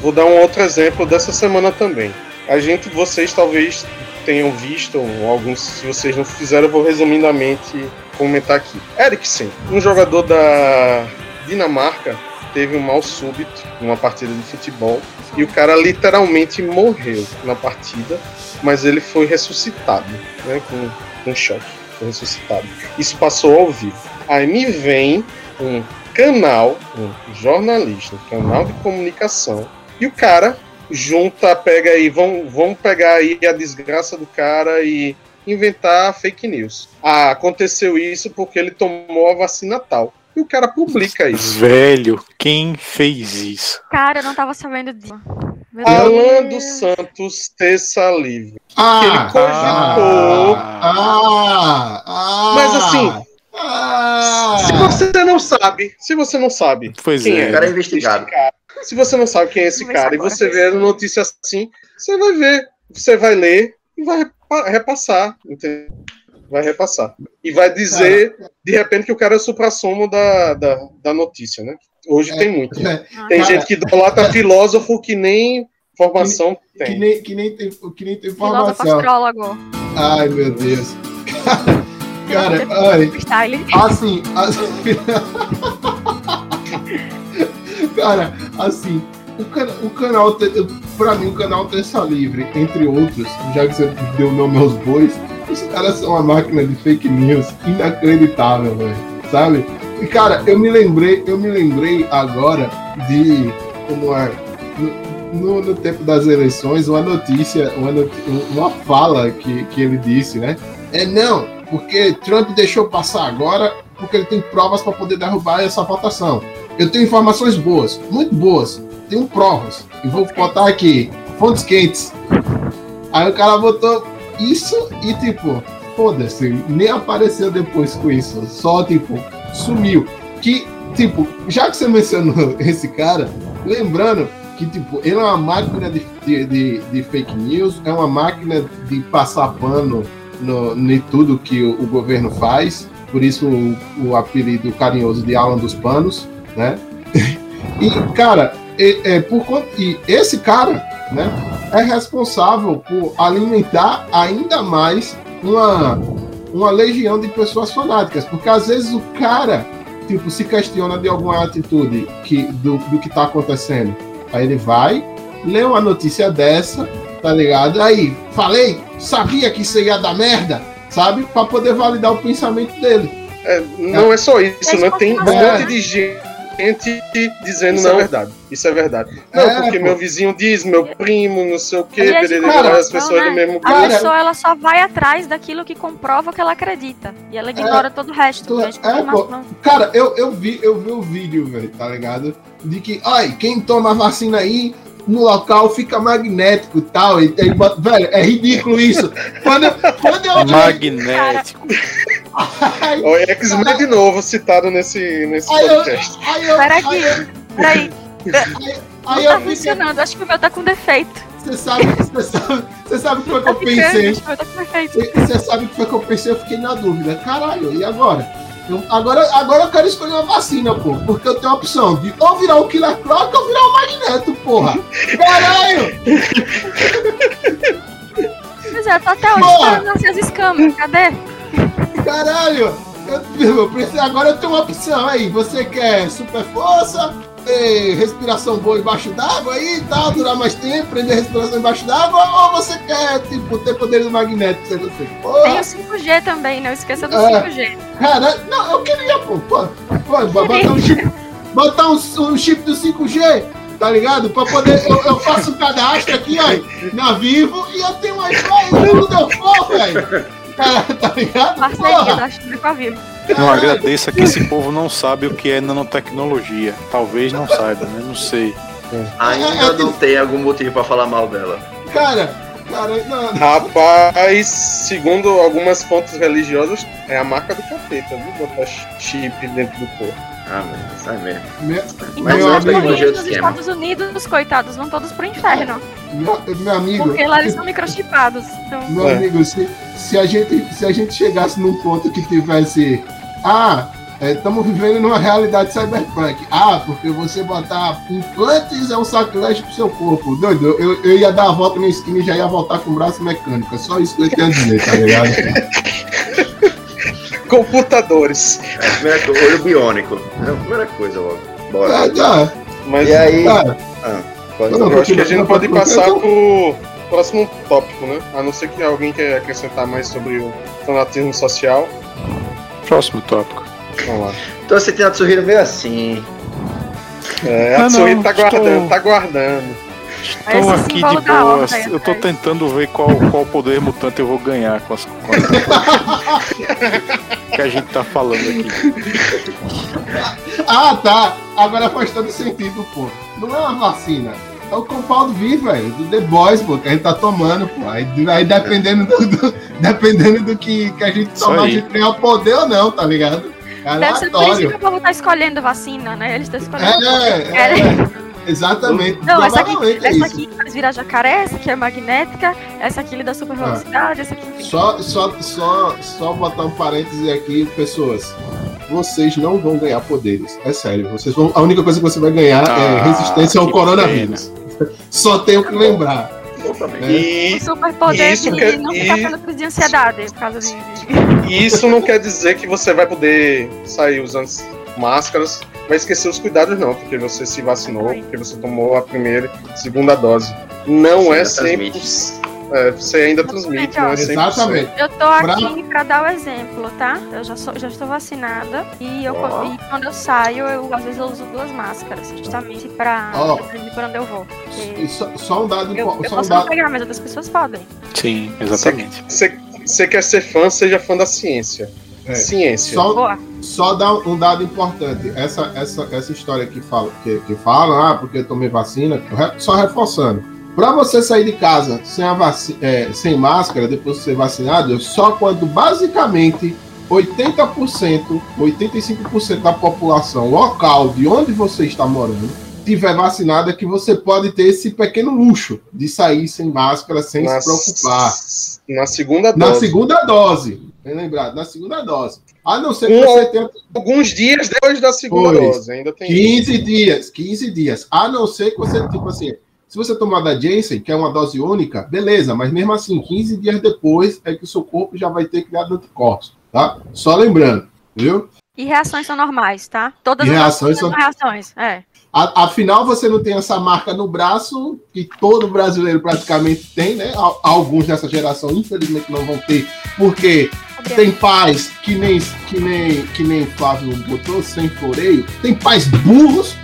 Vou dar um outro exemplo dessa semana também. A gente, vocês talvez tenham visto, alguns, se vocês não fizeram, eu vou resumidamente comentar aqui. Eriksen, um jogador da Dinamarca, teve um mal súbito numa partida de futebol e o cara literalmente morreu na partida, mas ele foi ressuscitado, né, com, com choque, foi ressuscitado. Isso passou ao vivo. Aí me vem um canal, um jornalista, um canal de comunicação, e o cara junta, pega aí, vamos, vamos pegar aí a desgraça do cara e inventar fake news. Ah, aconteceu isso porque ele tomou a vacina tal e o cara publica isso. Velho, quem fez isso? Cara, eu não tava sabendo disso. Alan dos Santos Terça Livre. Ah, que ele cogitou. Ah, ah, mas assim. Ah, Se você não sabe, se você não sabe Pois quem é. é, cara é investigado. cara, se você não sabe quem é esse cara e você vê a notícia assim, você vai ver, você vai ler e vai repassar, entendeu? Vai repassar. E vai dizer, de repente, que o cara é o supra-sumo da, da, da notícia, né? Hoje É. tem muito. é, Tem Cara, gente que idolatra filósofo que nem formação que, tem. nem, que, nem tem, que nem tem astrólogo. Ai, meu Deus. Cara, ai, Freestyle. assim, assim cara, assim, o, cana o canal, pra mim, o canal Terça Livre, entre outros, já que você deu nome aos bois, os caras são uma máquina de fake news inacreditável, velho, sabe? E, cara, eu me lembrei, eu me lembrei agora de como é, no, no tempo das eleições, uma notícia, uma, uma fala que, que ele disse, né? É não, porque Trump deixou passar agora porque ele tem provas para poder derrubar essa votação. Eu tenho informações boas, muito boas, tenho provas. E vou botar aqui, fontes quentes. Aí o cara botou isso e tipo, foda-se, nem apareceu depois com isso. Só tipo, sumiu. Que, tipo, já que você mencionou esse cara, lembrando que tipo, ele é uma máquina de, de, de- fake news, é uma máquina de passar pano no, em tudo que o, o governo faz, por isso o, o apelido carinhoso de Alan dos Panos, né? E, cara, é, é, por conta, e esse cara, né, é responsável por alimentar ainda mais uma, uma legião de pessoas fanáticas, porque às vezes o cara, tipo, se questiona de alguma atitude que, do, do que tá acontecendo. Aí ele vai, lê uma notícia dessa, tá ligado? Aí, falei, sabia que isso ia dar merda, sabe? Pra poder validar o pensamento dele. É, não é só isso, É né? Tem um informação. monte de gente. Gente dizendo isso é não. é verdade. Isso é verdade. Não, é, porque pô. meu vizinho diz, meu primo, não sei o quê, Aliás, cara, as pessoas né? do mesmo A pessoa ela só vai atrás daquilo que comprova que ela acredita. E ela ignora é, todo o resto. Tu, é, pô, cara, eu, eu vi, eu vi o vídeo, velho, tá ligado? De que, ai, quem toma vacina aí no local fica magnético e tal. E, e, velho, é ridículo isso. Quando, quando eu. Magnético. o X-Men de novo citado nesse, nesse aí podcast. Eu, aí eu, Pera aqui, peraí. Aí, aí não tá funcionando, acho que o meu tá com defeito. Você sabe, você sabe, você sabe o que foi que eu pensei? Você sabe o que foi que eu pensei? Eu fiquei na dúvida. Caralho, e agora? Agora, agora eu quero escolher uma vacina, pô. Porque eu tenho a opção de ou virar o Killer Croc ou virar o Magneto, porra. Caralho! Pois é, tô até hoje esperando nascer as escamas. Cadê? Caralho! Eu, eu preciso, agora eu tenho uma opção aí. Você quer super força? Ter respiração boa embaixo d'água aí e tal, durar mais tempo, prender respiração embaixo d'água, ou você quer, tipo, ter poderes magnéticos? Você, Tem o 5G também, não esqueça do é, 5G. Cara, não, eu queria, pô, pô, pô botar, um chip, botar um, um chip do 5G, tá ligado? Pra poder. Eu, eu faço um cadastro aqui, ó, na Vivo, e eu tenho uma Wi-Fi tudo eu for, velho. Cara, tá ligado? Parceria da China com a Vivo. Não agradeça que esse povo não sabe o que é nanotecnologia. Talvez não saiba, né? Não sei. Ainda é, é, não tem algum motivo para falar mal dela. Cara, cara, não. Rapaz, segundo algumas fontes religiosas, é a marca do capeta, viu? Botar chip dentro do corpo. Ah, mas sai mesmo. Meu, mas meu amigo, Estados Unidos, coitados, vão todos pro inferno. Meu, meu amigo. Porque lá eles são microchipados. Então... Meu é. amigo, se, se, a gente, se a gente chegasse num ponto que tivesse. Ah, estamos é, vivendo numa realidade cyberpunk. Ah, porque você botar implantes é um sacrilégio pro seu corpo. Doido, eu, eu ia dar a volta na esquina e já ia voltar com o braço mecânico. É só isso que eu tenho a dizer, tá ligado? computadores. É, primeira coisa, olho biônico. É a primeira coisa logo. Bora. Ah, tá. Mas, e aí. Ah, pode... não, eu acho que a gente pode passar pro próximo tópico, né? A não ser que alguém quer acrescentar mais sobre o fanatismo social. Próximo tópico. Vamos lá. Então você tem a Tsuhiro meio assim. É, a Tsuhiro tá guardando, tá guardando. Estou aqui de boas. Eu tô tentando ver qual, qual poder mutante eu vou ganhar com as, com as que a gente tá falando aqui. Ah, tá. Agora faz todo sentido, pô. Não é uma vacina. É o Compound V, velho, do The Boys, pô, que a gente tá tomando, pô. Aí, aí dependendo, do, do, dependendo do que, que a gente tomar, a gente ganha o poder ou não, tá ligado? É Deve ser por isso que o povo tá escolhendo vacina, né? Eles estão escolhendo. É, é, é. Exatamente. Não, essa aqui, é essa aqui faz virar jacaré, essa aqui é magnética, essa aqui lhe dá super velocidade, ah. essa aqui. Só, só, só, só botar um parêntese aqui, pessoas. Vocês não vão ganhar poderes. É sério. Vocês vão, a única coisa que você vai ganhar é ah, é resistência ao coronavírus. Só tenho que lembrar. É. E, o superpoder isso de quer, não ficar crise de ansiedade por causa de. Isso não quer dizer que você vai poder sair usando máscaras vai esquecer os cuidados, não, porque você se vacinou, porque você tomou a primeira segunda dose. Não você é sempre. É, você ainda transmite, não é. Exatamente. Eu tô aqui pra... dar o exemplo, tá? Eu já, sou, já estou vacinada e, eu, oh. e quando eu saio, eu, às vezes eu uso duas máscaras, justamente pra, oh. pra onde eu vou. Só, só, um dado Eu, eu só posso um dado... pegar, mas outras pessoas podem. Sim, exatamente. Você quer ser fã, seja fã da ciência. É. Ciência. Só, só dar um dado importante. Essa, essa, essa história que fala, que, que fala, ah, porque eu tomei vacina, só reforçando. Para você sair de casa sem. É, sem máscara, depois de ser vacinado, só quando basicamente 80%, 85% da população local de onde você está morando tiver vacinada que você pode ter esse pequeno luxo de sair sem máscara, sem na, se preocupar. Na segunda dose. Na segunda dose. Bem lembrado, na segunda dose. A não ser que um, você tenha. Alguns dias depois da segunda pois, dose, ainda tem. 15 isso. dias, 15 dias. A não ser que você, tipo assim, se você tomar da Janssen, que é uma dose única, beleza, mas mesmo assim, 15 dias depois é que o seu corpo já vai ter criado anticorpos, tá? Só lembrando, viu? E reações são normais, tá? Todas e as reações são reações, é. Afinal, você não tem essa marca no braço, que todo brasileiro praticamente tem, né? Alguns dessa geração, infelizmente, não vão ter, porque. Tem pais que nem, que nem, que nem Flávio botou, sem floreio. Tem pais burros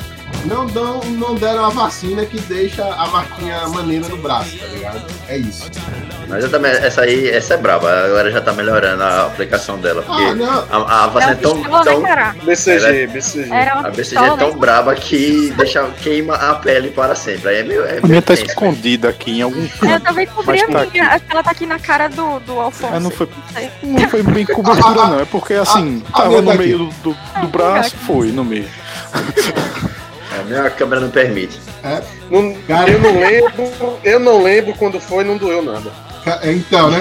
não, dão, não deram a vacina que deixa a marquinha maneira no braço, tá ligado? É isso. Mas eu também, essa aí, essa é braba. A galera já tá melhorando a aplicação dela. Porque Ah, a, a vacina é tão. pistola, tão né, cara? BCG, é- BCG. Era uma a BCG é tão né? braba que deixa, queima a pele para sempre. Aí é meio. É A meio minha tá tenso, escondida aqui em algum Eu canto. também cobri Mas a tá minha. aqui. Acho que ela tá aqui na cara do, do Alfonso. Ah, não foi, não foi bem cobertura, não. É porque assim, a tava minha no tá meio do, do, do braço, foi no meio. A minha câmera não permite. Não- Cara. eu não lembro, eu não lembro quando foi, não doeu nada. Ca- Então, né?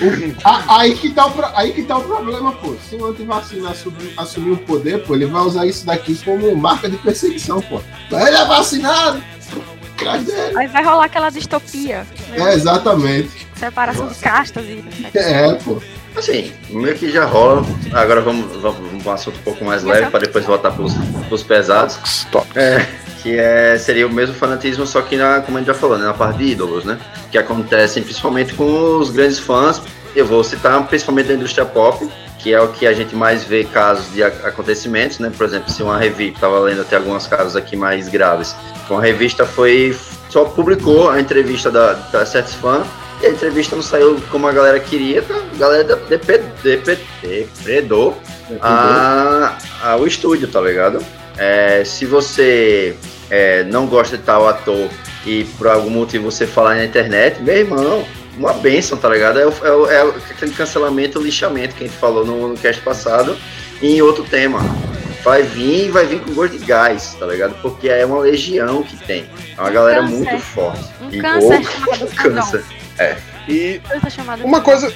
O- a- aí, que tá o, aí que tá o problema, pô. Se o antivacina assumir, assumir o poder, pô, ele vai usar isso daqui como marca de perseguição, pô. Ele é vacinado! Aí vai rolar aquela distopia. É, exatamente. Separação de castas e. É, pô. Assim, meio que já rola. Agora vamos, vamos, um assunto um pouco mais leve para depois voltar pros, pros pesados. Stop. É, que é, seria o mesmo fanatismo, só que na, como a gente já falou, né, na parte de ídolos, né? Que acontecem principalmente com os grandes fãs. Eu vou citar principalmente da indústria pop, que é o que a gente mais vê casos de acontecimentos, né? Por exemplo, se uma revista, estava lendo até alguns casos aqui mais graves, uma revista foi só publicou a entrevista da, da certos fãs a entrevista não saiu como a galera queria, tá? a galera depredou a, a- o estúdio, tá ligado? É, se você é, não gosta de tal ator e por algum motivo você falar na internet, meu irmão, uma benção, tá ligado? É, o- é o- é aquele cancelamento, o lixamento que a gente falou no, no cast passado em outro tema. Vai vir, vai vir com gosto de gás, tá ligado? Porque é uma legião que tem. É uma galera câncer. muito forte. Um E- câncer ou- chamado câncer. E Câncer chamado uma coisa.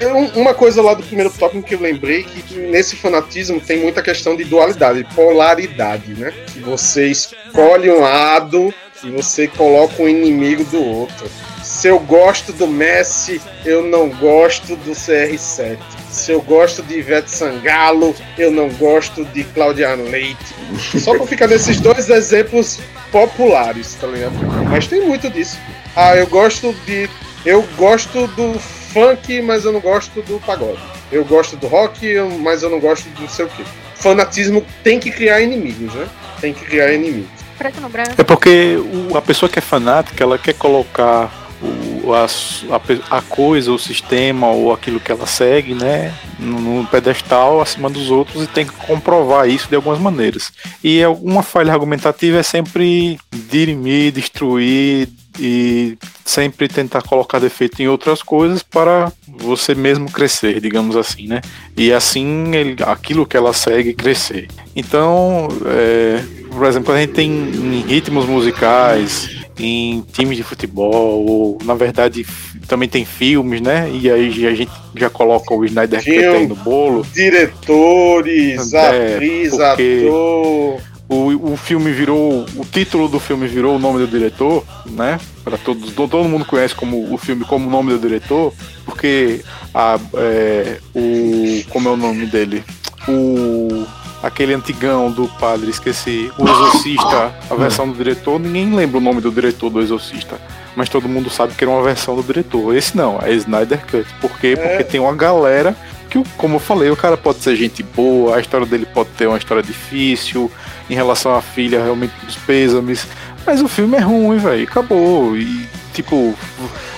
é, um- Uma coisa lá do primeiro tópico que eu lembrei que nesse fanatismo tem muita questão de dualidade, polaridade, né? Que você escolhe um lado e você coloca um inimigo do outro. Se eu gosto do Messi, eu não gosto do CR7. Se eu gosto de Ivete Sangalo, eu não gosto de Claudiano Leite. Só pra ficar nesses dois exemplos populares, tá ligado? Mas tem muito disso. Ah, eu gosto de. Eu gosto do funk, mas eu não gosto do pagode. Eu gosto do rock, mas eu não gosto do não sei o quê. Fanatismo tem que criar inimigos, né? Tem que criar inimigos. Preto no branco. É porque o- a pessoa que é fanática, ela quer colocar o- a, a a coisa, o sistema ou aquilo que ela segue, né, no, no pedestal acima dos outros e tem que comprovar isso de algumas maneiras. E alguma falha argumentativa é sempre dirimir, destruir e sempre tentar colocar defeito em outras coisas para você mesmo crescer, digamos assim, né? E assim ele, aquilo que ela segue crescer. Então, é, por exemplo, quando a gente tem em ritmos musicais, em times de futebol, ou na verdade também tem filmes, né? E aí a gente já coloca o Snyder Cut aí no bolo. Diretores, É, atriz, porque- ator. O, o filme virou. O título do filme virou o nome do diretor, né? Para todos. to- Todo mundo conhece como o filme como o nome do diretor, porque a, é, o. Como é o nome dele? O. Aquele antigão do padre, esqueci. O Exorcista, a versão do diretor, ninguém lembra o nome do diretor do Exorcista. Mas todo mundo sabe que era uma versão do diretor. Esse não, é Snyder Cut. Por quê? Porque tem uma galera que, como eu falei, o cara pode ser gente boa, a história dele pode ter uma história difícil, em relação à filha, realmente dos pêsames. Mas o filme é ruim, velho. Acabou. E, tipo,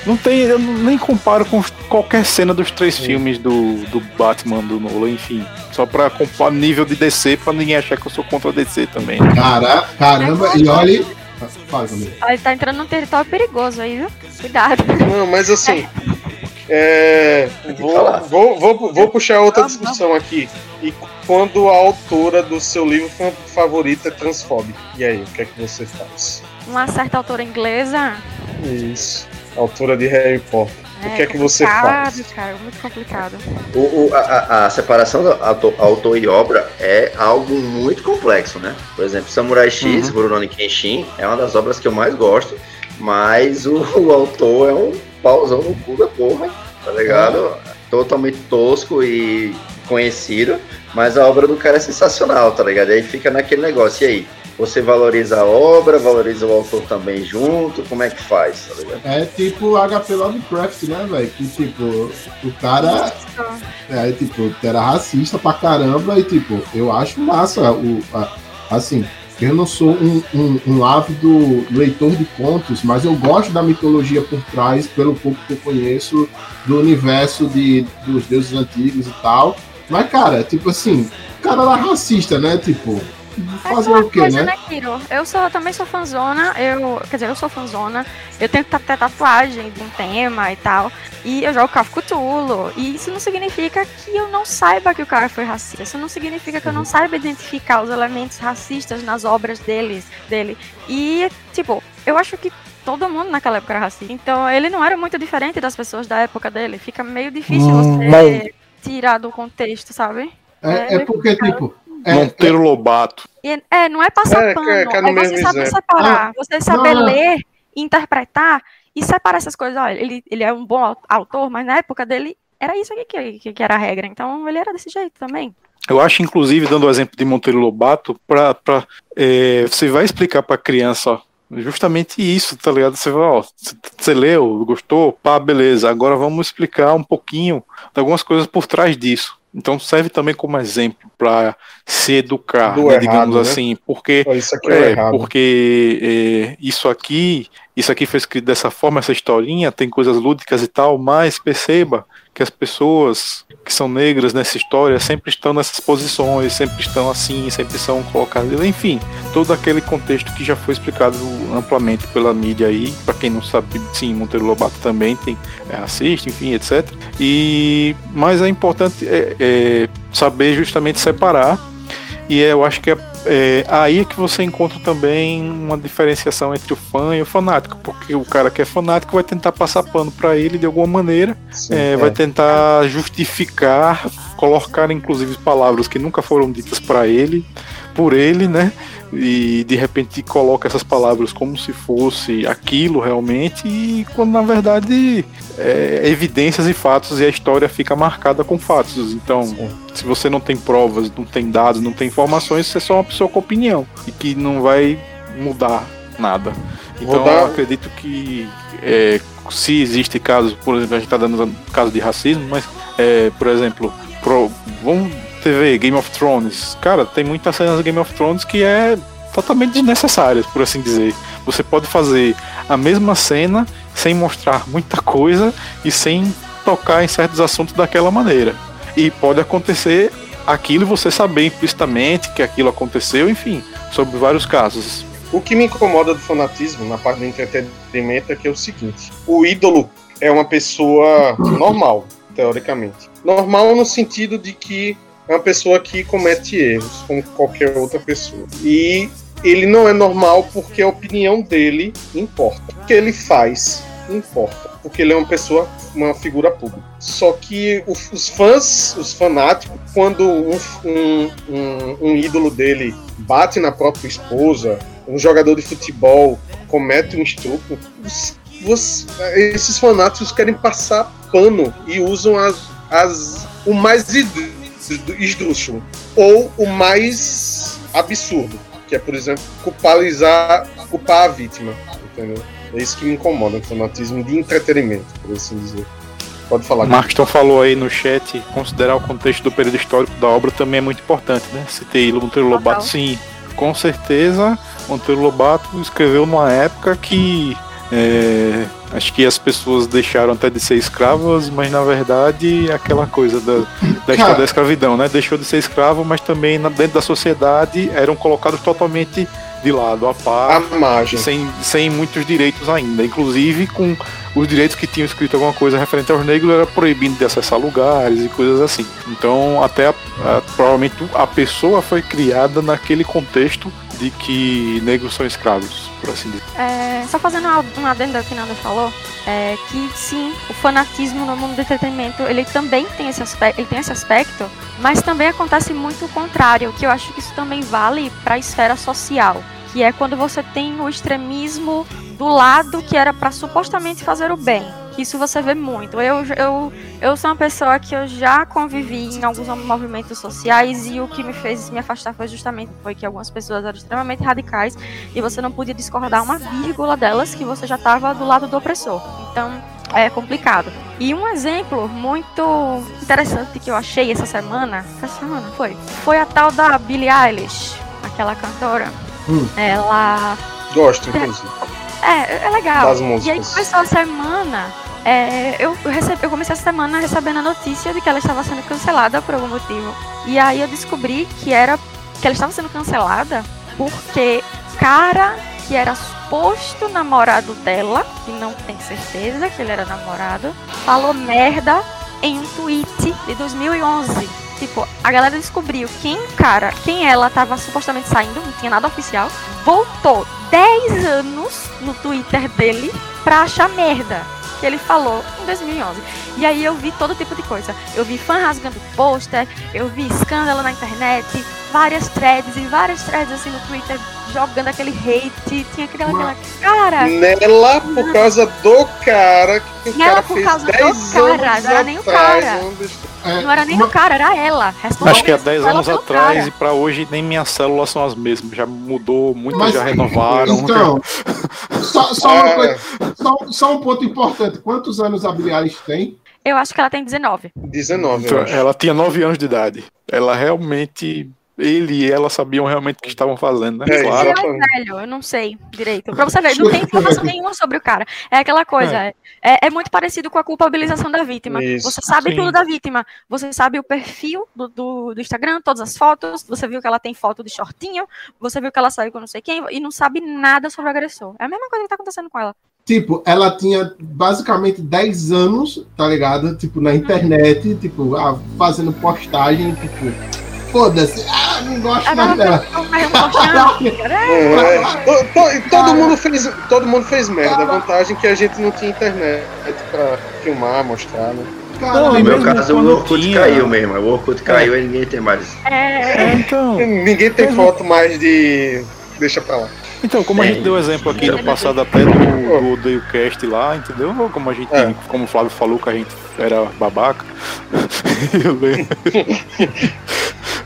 não tem. Eu nem comparo com qualquer cena dos três filmes do, do Batman, do Nolan, enfim. Só pra comparar nível de DC, pra ninguém achar que eu sou contra DC também. Cara, caramba, e olha. Camila. Ele tá entrando num território perigoso aí, viu? Cuidado. Não, mas assim. É, vou, falar. vou, vou, vou puxar outra discussão aqui. E quando a autora do seu livro fa- favorito é transfóbica? E aí, o que é que você faz? Uma certa autora inglesa. Isso. Autora de Harry Potter. O que é que você faz? cara, muito complicado. O, o- a, a- separação do autor, autor e obra é algo muito complexo, né? Por exemplo, Samurai X, Rurouni Kenshin, é uma das obras que eu mais gosto, mas o, o autor é um pauzão no cu da porra, tá ligado? Totalmente tosco e conhecido, mas a obra do cara é sensacional, tá ligado? Aí fica naquele negócio, e aí? Você valoriza a obra, valoriza o autor também junto, como é que faz, tá ligado? É tipo HP Lovecraft, né, velho? Que tipo, o cara. É, tipo, era racista pra caramba e tipo, eu acho massa o. A, assim, eu não sou um, um, um, ávido leitor de contos, mas eu gosto da mitologia por trás, pelo pouco que eu conheço do universo de, dos deuses antigos e tal. Mas, cara, tipo assim, o cara era racista, né? Tipo, fazer é o quê, coisa, né? Kiro? Eu sou, também sou fanzona, eu, quer dizer, eu sou fanzona, eu tenho que ter tatuagem de um tema e tal, e eu jogo Call Cthulhu, e isso não significa que eu não saiba que o cara foi racista, isso não significa que eu não uhum. saiba identificar os elementos racistas nas obras deles, dele, e, tipo, eu acho que todo mundo naquela época era racista, então ele não era muito diferente das pessoas da época dele, fica meio difícil hum, você mas... tirar do contexto, sabe? É, é, é porque, tipo, é, Monteiro é. Lobato. É, não é passar é, pano, é, é você saber separar, ah, você saber não. ler, interpretar e separar essas coisas. Olha, ele, ele é um bom autor, mas na época dele era isso aqui que, que era a regra, então ele era desse jeito também. Eu acho, inclusive, dando o exemplo de Monteiro Lobato, pra, pra, é, você vai explicar para a criança justamente isso, tá ligado? Você vai, ó, você leu, gostou, pá, beleza. Agora vamos explicar um pouquinho de algumas coisas por trás disso. Então serve também como exemplo para se educar, né, digamos né? assim, porque isso é, é porque é, isso aqui, isso aqui foi escrito dessa forma, essa historinha tem coisas lúdicas e tal, mas perceba que as pessoas que são negras nessa história sempre estão nessas posições, sempre estão assim, sempre são colocadas, enfim, todo aquele contexto que já foi explicado amplamente pela mídia aí, para quem não sabe, sim, Monteiro Lobato também tem é racista, enfim, etc. E mas é importante é, é saber justamente separar e é, eu acho que é, é, aí que você encontra também uma diferenciação entre o fã e o fanático, porque o cara que é fanático vai tentar passar pano para ele de alguma maneira, Sim, é, é. vai tentar justificar, colocar inclusive palavras que nunca foram ditas para ele, por ele, né? e de repente coloca essas palavras como se fosse aquilo realmente, e quando na verdade é evidências e fatos e a história fica marcada com fatos. Então, se você não tem provas, não tem dados, não tem informações, você é só uma pessoa com opinião e que não vai mudar nada. Então, dar... eu acredito que é, se existe casos, por exemplo, a gente está dando caso de racismo, mas, é, por exemplo, pro, vamos TV, Game of Thrones. Cara, tem muitas cenas do Game of Thrones que é totalmente desnecessárias, por assim dizer. Você pode fazer a mesma cena sem mostrar muita coisa e sem tocar em certos assuntos daquela maneira. E pode acontecer aquilo você saber implicitamente que aquilo aconteceu, enfim, sobre vários casos. O que me incomoda do fanatismo na parte do entretenimento é que é o seguinte: o ídolo é uma pessoa normal, teoricamente. Normal no sentido de que é uma pessoa que comete erros, como qualquer outra pessoa. E ele não é normal porque a opinião dele importa. O que ele faz importa, porque ele é uma pessoa, uma figura pública. Só que os fãs, os fanáticos, quando um, um, um, ídolo dele bate na própria esposa, um jogador de futebol comete um estupro, os, os, esses fanáticos querem passar pano e usam as, as, o mais esdrúxulo ou o mais absurdo, que é, por exemplo, culpabilizar, culpar a vítima, entendeu? É isso que me incomoda, o fanatismo de entretenimento, por assim dizer. Pode falar. O Markston falou aí no chat, considerar o contexto do período histórico da obra também é muito importante, né? Citei Monteiro Lobato, sim, com certeza Monteiro Lobato escreveu numa época que é, acho que as pessoas deixaram até de ser escravas, mas na verdade é aquela coisa da, da história da escravidão, né? Deixou de ser escravo, mas também dentro da sociedade eram colocados totalmente de lado, a par, sem, sem muitos direitos ainda. Inclusive com os direitos que tinham escrito alguma coisa referente aos negros era proibido de acessar lugares e coisas assim. Então até a, a, provavelmente a pessoa foi criada naquele contexto de que negros são escravos, por assim dizer. É, só fazendo um adendo ao que Nanda falou, é que sim, o fanatismo no mundo do entretenimento, ele também tem esse aspecto, ele tem esse aspecto, mas também acontece muito o contrário, que eu acho que isso também vale para a esfera social, que é quando você tem o extremismo do lado que era para supostamente fazer o bem, isso você vê muito. Eu, eu, eu sou uma pessoa que eu já convivi em alguns movimentos sociais e o que me fez me afastar foi justamente foi que algumas pessoas eram extremamente radicais e você não podia discordar uma vírgula delas que você já estava do lado do opressor. Então, é complicado. E um exemplo muito interessante que eu achei essa semana, essa semana foi, foi a tal da Billie Eilish, aquela cantora. Hum. Ela Gosto, inclusive. É, é legal. Das E aí músicas. começou a semana. é, eu, recebi, eu comecei essa semana recebendo a notícia de que ela estava sendo cancelada por algum motivo. E aí eu descobri que era que ela estava sendo cancelada porque cara que era suposto namorado dela, que não tem certeza que ele era namorado, falou merda em um tweet de 2011. Tipo, a galera descobriu quem cara, quem ela tava supostamente saindo, não tinha nada oficial, voltou 10 anos no Twitter dele pra achar merda que ele falou em 2011. E aí eu vi todo tipo de coisa. Eu vi fã rasgando pôster, eu vi escândalo na internet, várias threads e várias threads assim no Twitter jogando aquele hate. Tinha aquela, aquela cara. Nela por causa do cara que o Nela cara por fez causa do 10 cara, anos não era nem o atrás, cara. É, Não era nem uma- o cara, era ela. Acho que há 10 Ela anos pelo atrás cara. e pra hoje nem minhas células são as mesmas. Já mudou, muitas Mas- já renovaram. Então, só, só, uma Ah, coisa, só, só um ponto importante. Quantos anos a Billie Eilish tem? Eu acho que ela tem 19. 19, eu Então, acho. ela tinha 9 anos de idade. Ela realmente. Ele e ela sabiam realmente o que estavam fazendo, né? É, claro. Ele é velho, eu não sei direito. Pra você ver, não tem informação nenhuma sobre o cara. É aquela coisa, é, é muito parecido com a culpabilização da vítima. Isso, você sabe sim. tudo da vítima. Você sabe o perfil do, do, do Instagram, todas as fotos. Você viu que ela tem foto de shortinho. Você viu que ela saiu com não sei quem. E não sabe nada sobre o agressor. É a mesma coisa que tá acontecendo com ela. Tipo, ela tinha basicamente 10 anos, tá ligado? Tipo, na internet, tipo, fazendo postagem, tipo, foda-se, ah, não gosto É mais dela. É, é. To- to- todo mundo fez, todo mundo fez merda. A vantagem é que a gente não tinha internet pra filmar, mostrar, né? Caralho, No meu caso, quando o Orkut tinha- caiu mesmo. O Orkut caiu e ninguém tem mais. é, É, então. Ninguém tem foto mais de. Deixa pra lá. Então, como a É. gente deu exemplo aqui no passado até do, do Odeio Cast lá, entendeu? Como a gente, É. como o Flávio falou que a gente era babaca. Eu lembro.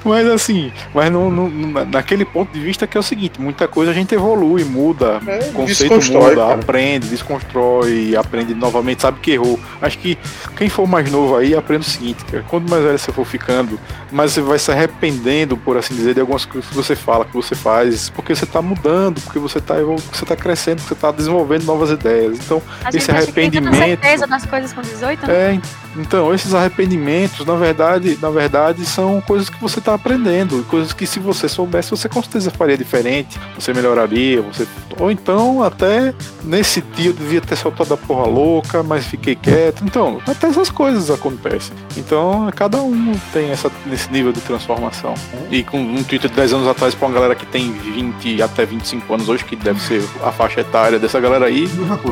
Mas assim, mas não- na- naquele ponto de vista que é o seguinte, muita coisa a gente evolui, muda, É, o conceito muda, cara. aprende, desconstrói, aprende novamente, sabe que errou. Acho que quem for mais novo aí aprende o seguinte, cara, quanto mais velho você for ficando, mais você vai se arrependendo, por assim dizer, de algumas coisas que você fala, que você faz, porque você tá mudando, porque você tá, evolu- você tá crescendo, você tá desenvolvendo novas ideias. Então, a gente esse arrependimento- certeza das coisas com 18, né? é, então, esses arrependimentos, na verdade, na verdade, são coisas que você está aprendendo, coisas que se você soubesse, você com certeza faria diferente, você melhoraria, você ou então até nesse dia eu devia ter soltado a porra louca, mas fiquei quieto. Então, até essas coisas acontecem. Então, cada um tem essa, esse nível de transformação. E com um Twitter de 10 anos atrás para uma galera que tem 20 até 25 anos hoje, que deve ser a faixa etária dessa galera aí,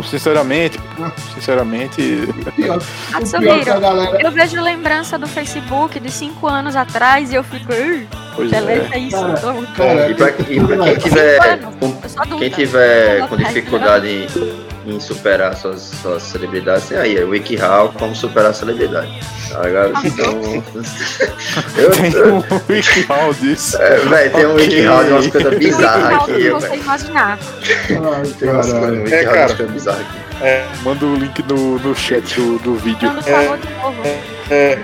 sinceramente, sinceramente, pior, o seu pior Liro, galera. Eu vejo lembrança do Facebook de 5 anos atrás e eu fico, "Ih, pois é. deleta isso. Cara, tô- cara, E pra, e pra quem tiver, anos, com- eu quem tiver Eu com dificuldade em, em superar suas, suas celebridades, tem aí, é WikiHow, como superar a celebridade. Tá? Então. eu, Tem eu, um WikiHow disso. é, véi, tem um. WikiHow de umas coisas bizarras aqui, que velho. você imaginar. Ai, Tem umas coisas, caralho. WikiHow É, cara. Aqui. Manda o link no, no chat do, do vídeo. Não falou de novo. É,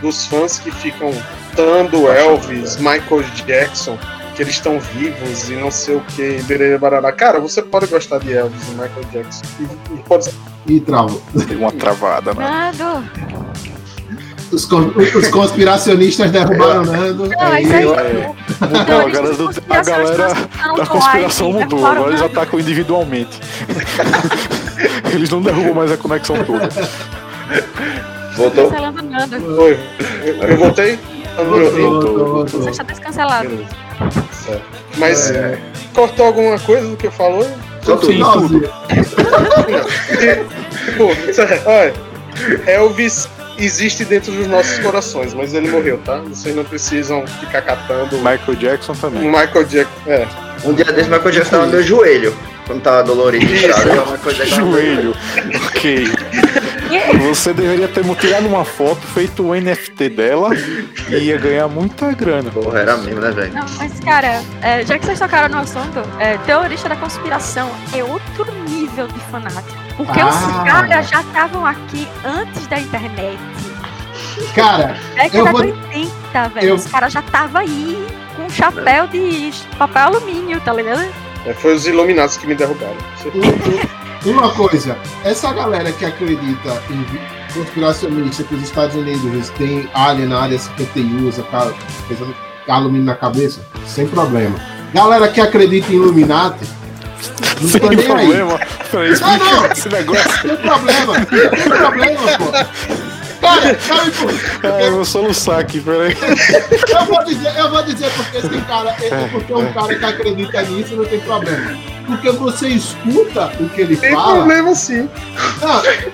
dos fãs que ficam dando Elvis, Michael Jackson, que eles estão vivos e não sei o que, barará. Cara, você pode gostar de Elvis e Michael Jackson. E, e pode E trava. Deu uma travada, né? Nando. Os, os conspiracionistas derrubaram o Nando. Não, aí- isso aí. é. Mudou, a galera, do- a galera da conspiração mudou, agora eles atacam individualmente. Eles não derrubam mais a conexão toda. Voltou? Cancelando Nando. Oi, eu, eu voltei? Tá? Voltou, voltou, Você está descancelado. Certo. Mas É. cortou alguma coisa do que eu falou? Só tudo. Finalzinho. Pô, sério, olha, Elvis existe dentro dos nossos corações, mas ele morreu, tá? Vocês não precisam ficar catando o Michael Jackson também. Michael Jackson. É. Um dia desse, Michael Jackson tava no meu joelho. Quando tava dolorido, inchado. Tava no meu Joelho. Ok. Você deveria ter tirado uma foto, feito o NFT dela e ia ganhar muita grana. Porra, era mesmo, né, velho? Não, mas cara, é, já que vocês tocaram no assunto, é, teorista da conspiração é outro nível de fanático. Porque Ah. os caras já estavam aqui antes da internet. Cara, Década Eu vou- de 80, velho. eu- Os caras já estavam aí com um chapéu de papel alumínio, tá ligado? É, foi os Illuminados que me derrubaram. um- um- uma coisa, essa galera que acredita em conspiracionista que os Estados Unidos tem alien na área 51, usa alumínio na cabeça, sem problema. Galera que acredita em Illuminati, não Sem nem aí. problema. Explica Não, não. esse negócio. Tem problema, tem problema, pô. Sabe por Ah, eu vou soluçar aqui, peraí. Eu vou dizer, eu vou dizer porque esse cara, é porque um cara que acredita nisso não tem problema. Porque você escuta o que ele Tem fala, problema sim.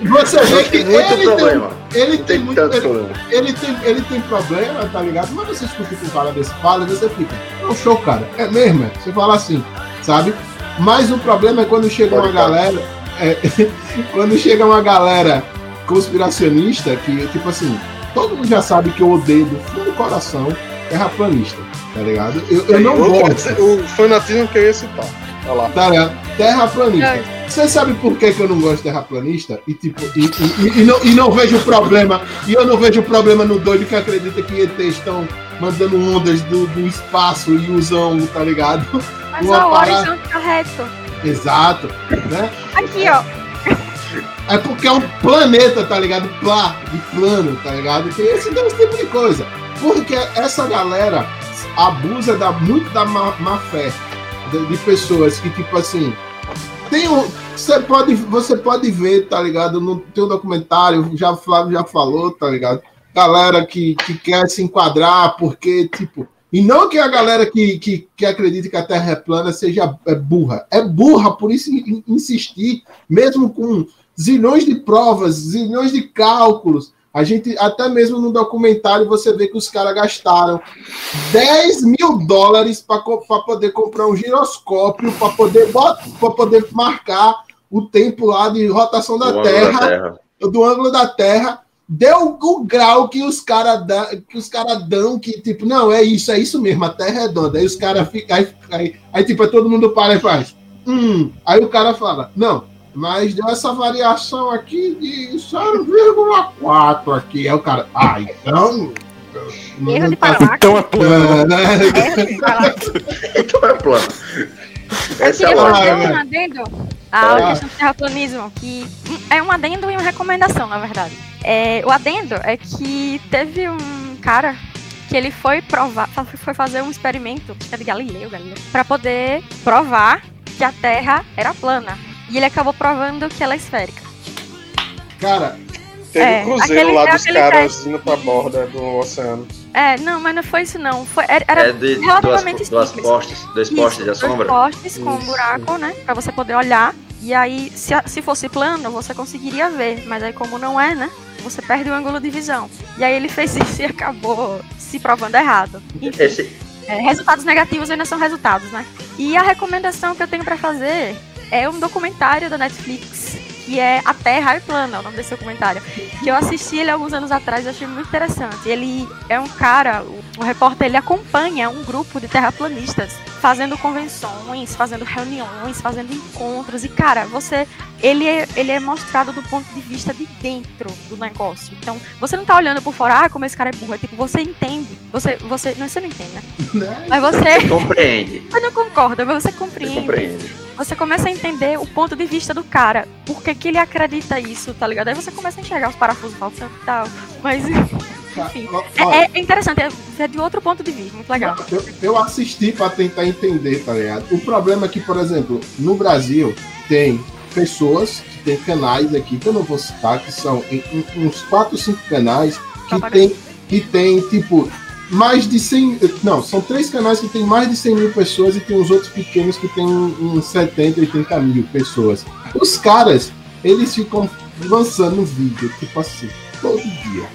não, você vê que Tem muito ele problema. tem, ele tem tem muito, ele, problema. ele tem, ele tem problema, tá ligado? Mas você escuta o que o cara desse fala e você fica, é um show, cara. É mesmo, é. Você fala assim, sabe? Mas o problema é quando chega uma Pode falar. galera, é, quando chega uma galera conspiracionista que, tipo assim, todo mundo já sabe que eu odeio do fundo do coração terraplanista, tá ligado? Eu, eu não Outro- gosto. O fanatismo que eu ia citar. Olha lá. Tá ligado? Terraplanista. Você sabe por que, que eu não gosto de terraplanista? E, tipo, e, e- e não, e não vejo problema. E eu não vejo problema no doido que acredita que ETs estão mandando ondas do, do espaço e usam, tá ligado? Mas Uma o parada- horizonte tá reto. Exato. Né? Aqui, ó. É porque é um planeta, tá ligado? Plá, de plano, tá ligado? Tem esse, tem esse tipo de coisa. Porque essa galera abusa da, muito da má, má fé de, de pessoas que, tipo assim, tem um. Você pode, você pode ver, tá ligado? No teu documentário, já o Flávio já falou, tá ligado? Galera que, que quer se enquadrar porque, tipo. E não que a galera que, que, que acredita que a Terra é plana seja é burra. É burra, por isso in- insistir, mesmo com zilhões de provas, zilhões de cálculos. A gente, até mesmo no documentário, você vê que os caras gastaram 10 mil dólares para poder comprar um giroscópio, para poder, pra poder marcar o tempo lá de rotação da Terra, Terra. do ângulo da Terra. Deu o grau que os caras que os cara dão, que tipo, não, é isso, é isso mesmo, a Terra é redonda. Aí os caras ficam. Aí, aí, aí, tipo, todo mundo para e faz. Hum. Aí o cara fala, não, mas deu essa variação aqui de 0,4 aqui. Aí o cara, ah, então. Erro de tá- parallaxe. Então é plano. né? Erro de parallaxe. Então é plano. Eu Essa é queria fazer né? um adendo à Ah. questão do terraplanismo, que é um adendo e uma recomendação, na verdade. É, o adendo é que teve um cara que ele foi provar, foi fazer um experimento, acho que é de Galileu, Galileu, para poder provar que a Terra era plana. E ele acabou provando que ela é esférica. Cara, Teve É, um cruzeiro aquele- lá dos caras indo pra borda do oceano. É, não, mas não foi isso não. Foi, era, É de duas, relativamente duas simples. postes, dois Isso, postes de dois sombra. postes com um Isso. buraco, né? Pra você poder olhar. E aí, se, se fosse plano, você conseguiria ver. Mas aí, como não é, né? Você perde o ângulo de visão. E aí ele fez isso e acabou se provando errado. Enfim, Esse, é, resultados negativos ainda são resultados, né? E a recomendação que eu tenho pra fazer é um documentário da Netflix que é A Terra é Plana, é o nome desse documentário. Que eu assisti ele alguns anos atrás e achei muito interessante. Ele é um cara, o, repórter, ele acompanha um grupo de terraplanistas fazendo convenções, fazendo reuniões, fazendo encontros. E, cara, você. Ele é, ele é mostrado do ponto de vista de dentro do negócio. Então, você não tá olhando por fora, ah, como esse cara é burro. É tipo, você entende. Você. você não, você não entende, né? né? Mas você. compreende. Você não concorda, mas você Você compreende. Você começa a entender o ponto de vista do cara. Por que, que ele acredita isso, tá ligado? Aí você começa a enxergar os parafusos faltando e tal. Mas Enfim. Ó, é, é- interessante, é, é de outro ponto de vista, muito legal. Eu, eu assisti para tentar entender, tá ligado? O problema é que, por exemplo, no Brasil tem pessoas que tem canais aqui que eu não vou citar, que são uns 4 ou 5 canais que Propaganda. tem, que tem, tipo, mais de 100. Não, são três canais que tem mais de 100 mil pessoas e tem os outros pequenos que tem uns 70, 80 mil pessoas. Os caras, eles ficam lançando vídeo, tipo assim, todo dia.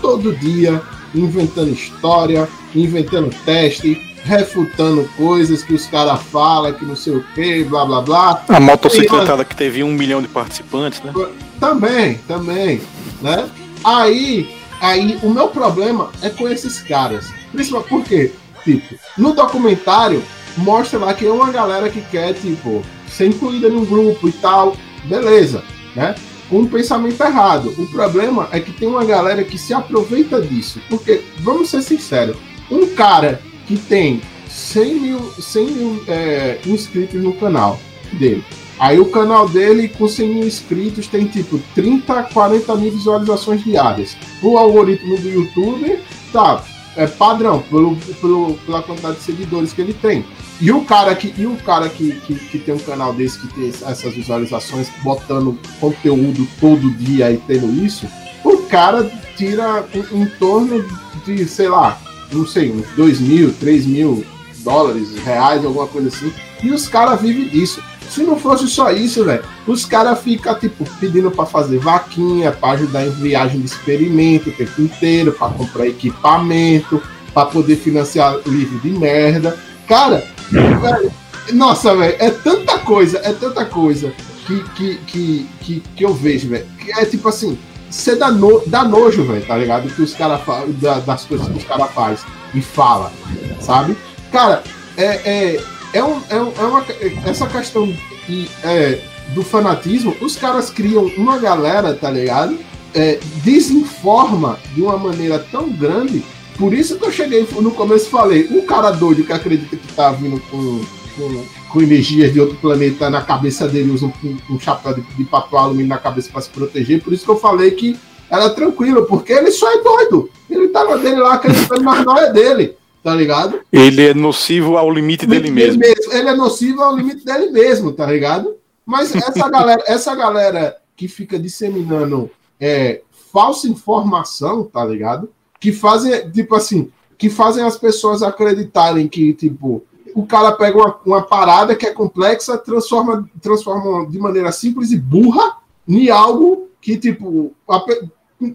Todo dia, inventando história, inventando teste, refutando coisas que os caras falam, que não sei o que, blá blá blá. A motocicletada que teve um milhão de participantes, né? Também, também, né? Aí, aí o meu problema é com esses caras. Principalmente porque, tipo, no documentário mostra lá que é uma galera que quer, tipo, ser incluída num grupo e tal, beleza, né? Um pensamento errado. O problema é que tem uma galera que se aproveita disso. Porque, vamos ser sinceros, um cara que tem 100 mil, 100 mil é, inscritos no canal dele, Aí o canal dele, com 100 mil inscritos, tem tipo 30, 40 mil visualizações diárias. O algoritmo do YouTube tá é padrão pelo, pelo, pela quantidade de seguidores que ele tem. E o cara que, e o cara que, que, que, tem um canal desse que tem essas visualizações, botando conteúdo todo dia e tendo isso, o cara tira em, em torno de, sei lá, não sei, uns 2 mil, 3 mil dólares, reais, alguma coisa assim. E os caras vivem disso. Se não fosse só isso, velho, os caras ficam, tipo, pedindo para fazer vaquinha, para ajudar em viagem de experimento o tempo inteiro, para comprar equipamento, para poder financiar livro de merda. Cara, velho, nossa, velho, é tanta coisa, é tanta coisa que, que, que, que, que eu vejo, velho. É tipo assim, você dá, no, dá nojo, velho, tá ligado? Que os caras da, das coisas que os caras fazem e fala, sabe? Cara, é, é é, um, é, um, é uma, essa questão é, do fanatismo, os caras criam uma galera, tá ligado? É, desinforma de uma maneira tão grande. Por isso que eu cheguei no começo e falei: um cara doido que acredita que tá vindo com, com, com energias de outro planeta na cabeça dele, usa um, um chapéu de, de papel alumínio na cabeça para se proteger. Por isso que eu falei que era tranquilo, porque ele só é doido. Ele tava dele lá acreditando nas noias dele tá ligado? Ele é nocivo ao limite dele mesmo. mesmo. Ele é nocivo ao limite dele mesmo, tá ligado? Mas essa galera, essa galera que fica disseminando é, falsa informação, tá ligado? Que fazem, tipo assim, que fazem as pessoas acreditarem que, tipo, o cara pega uma, uma parada que é complexa, transforma, transforma de maneira simples e burra em algo que, tipo, a,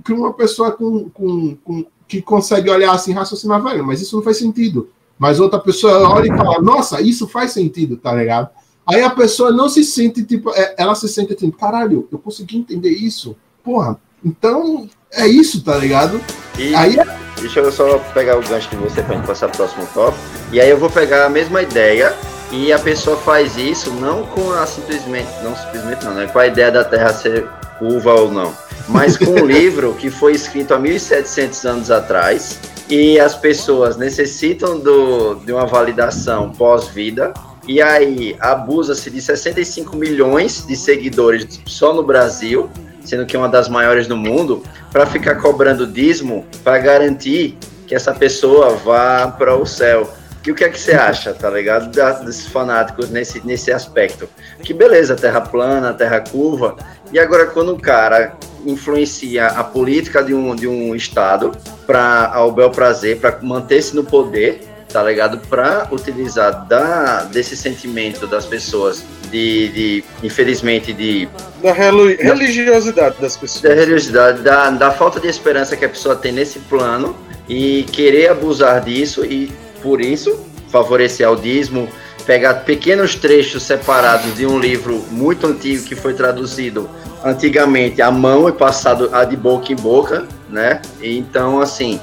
que uma pessoa com, com, com que consegue olhar assim raciocinar, velho, mas isso não faz sentido. Mas outra pessoa olha e fala, nossa, isso faz sentido, tá ligado? Aí a pessoa não se sente, tipo, é, ela se sente tipo, caralho, eu consegui entender isso. Porra, então é isso, tá ligado? E aí deixa eu só pegar o gancho de você pra gente passar pro próximo tópico. E aí eu vou pegar a mesma ideia e a pessoa faz isso não com a simplesmente, não simplesmente não, né? Com a ideia da Terra ser curva ou não mas com um livro que foi escrito há 1.700 anos atrás e as pessoas necessitam do, de uma validação pós-vida. E aí abusa-se de 65 milhões de seguidores só no Brasil, sendo que é uma das maiores do mundo, para ficar cobrando dízimo para garantir que essa pessoa vá para o céu. E o que é que você acha, tá ligado? Desses fanáticos nesse, nesse aspecto. Que beleza, terra plana, terra curva. E agora, quando o cara influencia a política de um, de um Estado para ao bel prazer, para manter-se no poder, tá ligado? Para utilizar da, desse sentimento das pessoas, de, de infelizmente, de. Da religiosidade das pessoas. Da religiosidade, da, da falta de esperança que a pessoa tem nesse plano e querer abusar disso e, por isso, favorecer o dízimo, pegar pequenos trechos separados de um livro muito antigo que foi traduzido antigamente à mão e passado a de boca em boca, né? Então, assim,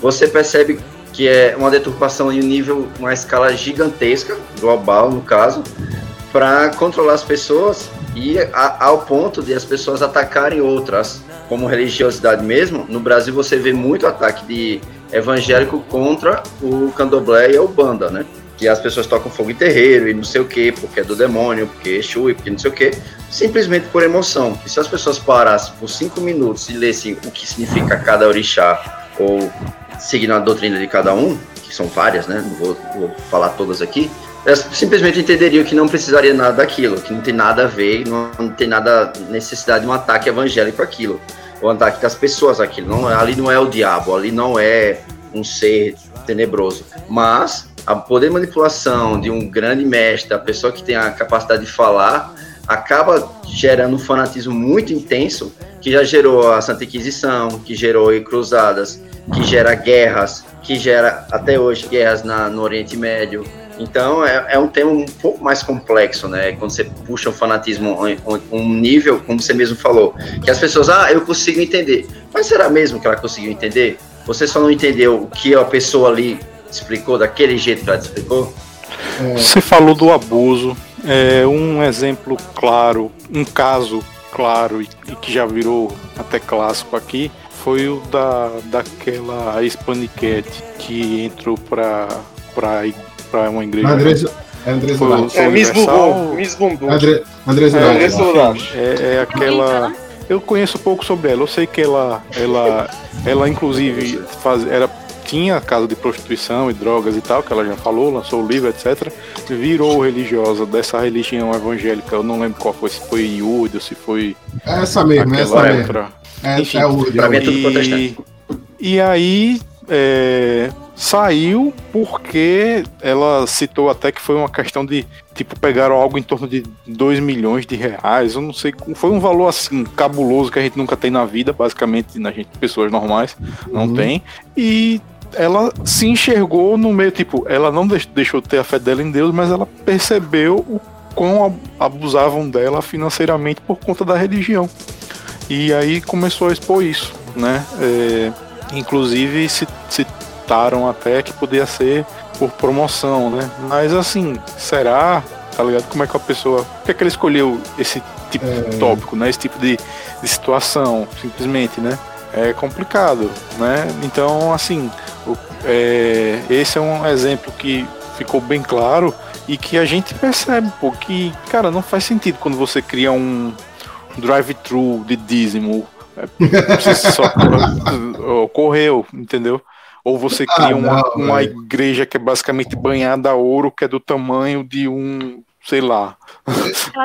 você percebe que é uma deturpação em um nível, uma escala gigantesca, global no caso, para controlar as pessoas e a, ao ponto de as pessoas atacarem outras, como religiosidade mesmo. No Brasil você vê muito ataque de evangélico contra o candomblé e a ubanda, né? que as pessoas tocam fogo em terreiro e não sei o que, porque é do demônio, porque é Exu porque não sei o que, simplesmente por emoção. E se as pessoas parassem por cinco minutos e lessem o que significa cada orixá, ou seguindo a doutrina de cada um, que são várias, né? Não vou, vou falar todas aqui, elas simplesmente entenderiam que não precisaria nada daquilo, que não tem nada a ver, não, não tem nada necessidade de um ataque evangélico aquilo, o ataque das pessoas aquilo. Não, ali não é o diabo, ali não é um ser tenebroso, mas a poder manipulação de um grande mestre, a pessoa que tem a capacidade de falar, acaba gerando um fanatismo muito intenso que já gerou a Santa Inquisição, que gerou cruzadas, que gera guerras, que gera até hoje guerras na, no Oriente Médio, Então é, é, um tema um pouco mais complexo, né? Quando você puxa o fanatismo um nível, como você mesmo falou, que as pessoas, ah, eu consigo entender. Mas será mesmo que ela conseguiu entender? Você só não entendeu o que a pessoa ali explicou daquele jeito que ela te explicou? É... Você falou do abuso. É um exemplo claro, um caso claro e, e que já virou até clássico aqui foi o da daquela Hispaniquete que entrou para para para uma igreja. Andrés, é Andrés foi, é Miss Bumbum. Miss Bumbum. André, Andrés é, é, é aquela. Eu conheço pouco sobre ela. Eu sei que ela, ela, ela inclusive faz, era tinha casa de prostituição e drogas e tal, que ela já falou, lançou o livro, etc. Virou religiosa dessa religião evangélica. Eu não lembro qual foi, se foi Yud ou se foi. Essa mesmo, essa outra. mesmo. É, Enfim, é pra mim é tudo protestante. E aí. É, saiu porque ela citou até que foi uma questão de, tipo, pegaram algo em torno de 2 milhões de reais, eu não sei, foi um valor assim, cabuloso que a gente nunca tem na vida, basicamente, na gente, pessoas normais, não uhum. tem, e ela se enxergou no meio, tipo, ela não deixou de ter a fé dela em Deus, mas ela percebeu o quão abusavam dela financeiramente por conta da religião. E aí começou a expor isso, né? É, inclusive citaram até que podia ser por promoção, né? Mas assim, será? Tá ligado? Como é que a pessoa. Por que, é que ele escolheu esse tipo é... de tópico, né? Esse tipo de, de situação, simplesmente, né? É complicado, né? Então, assim, o, é, esse é um exemplo que ficou bem claro e que a gente percebe, pô, que, cara, não faz sentido quando você cria um drive-thru de dízimo. É, só ocorreu, entendeu? Ou você ah, cria ah, uma, não, uma igreja que é basicamente banhada a ouro, que é do tamanho de um, sei lá,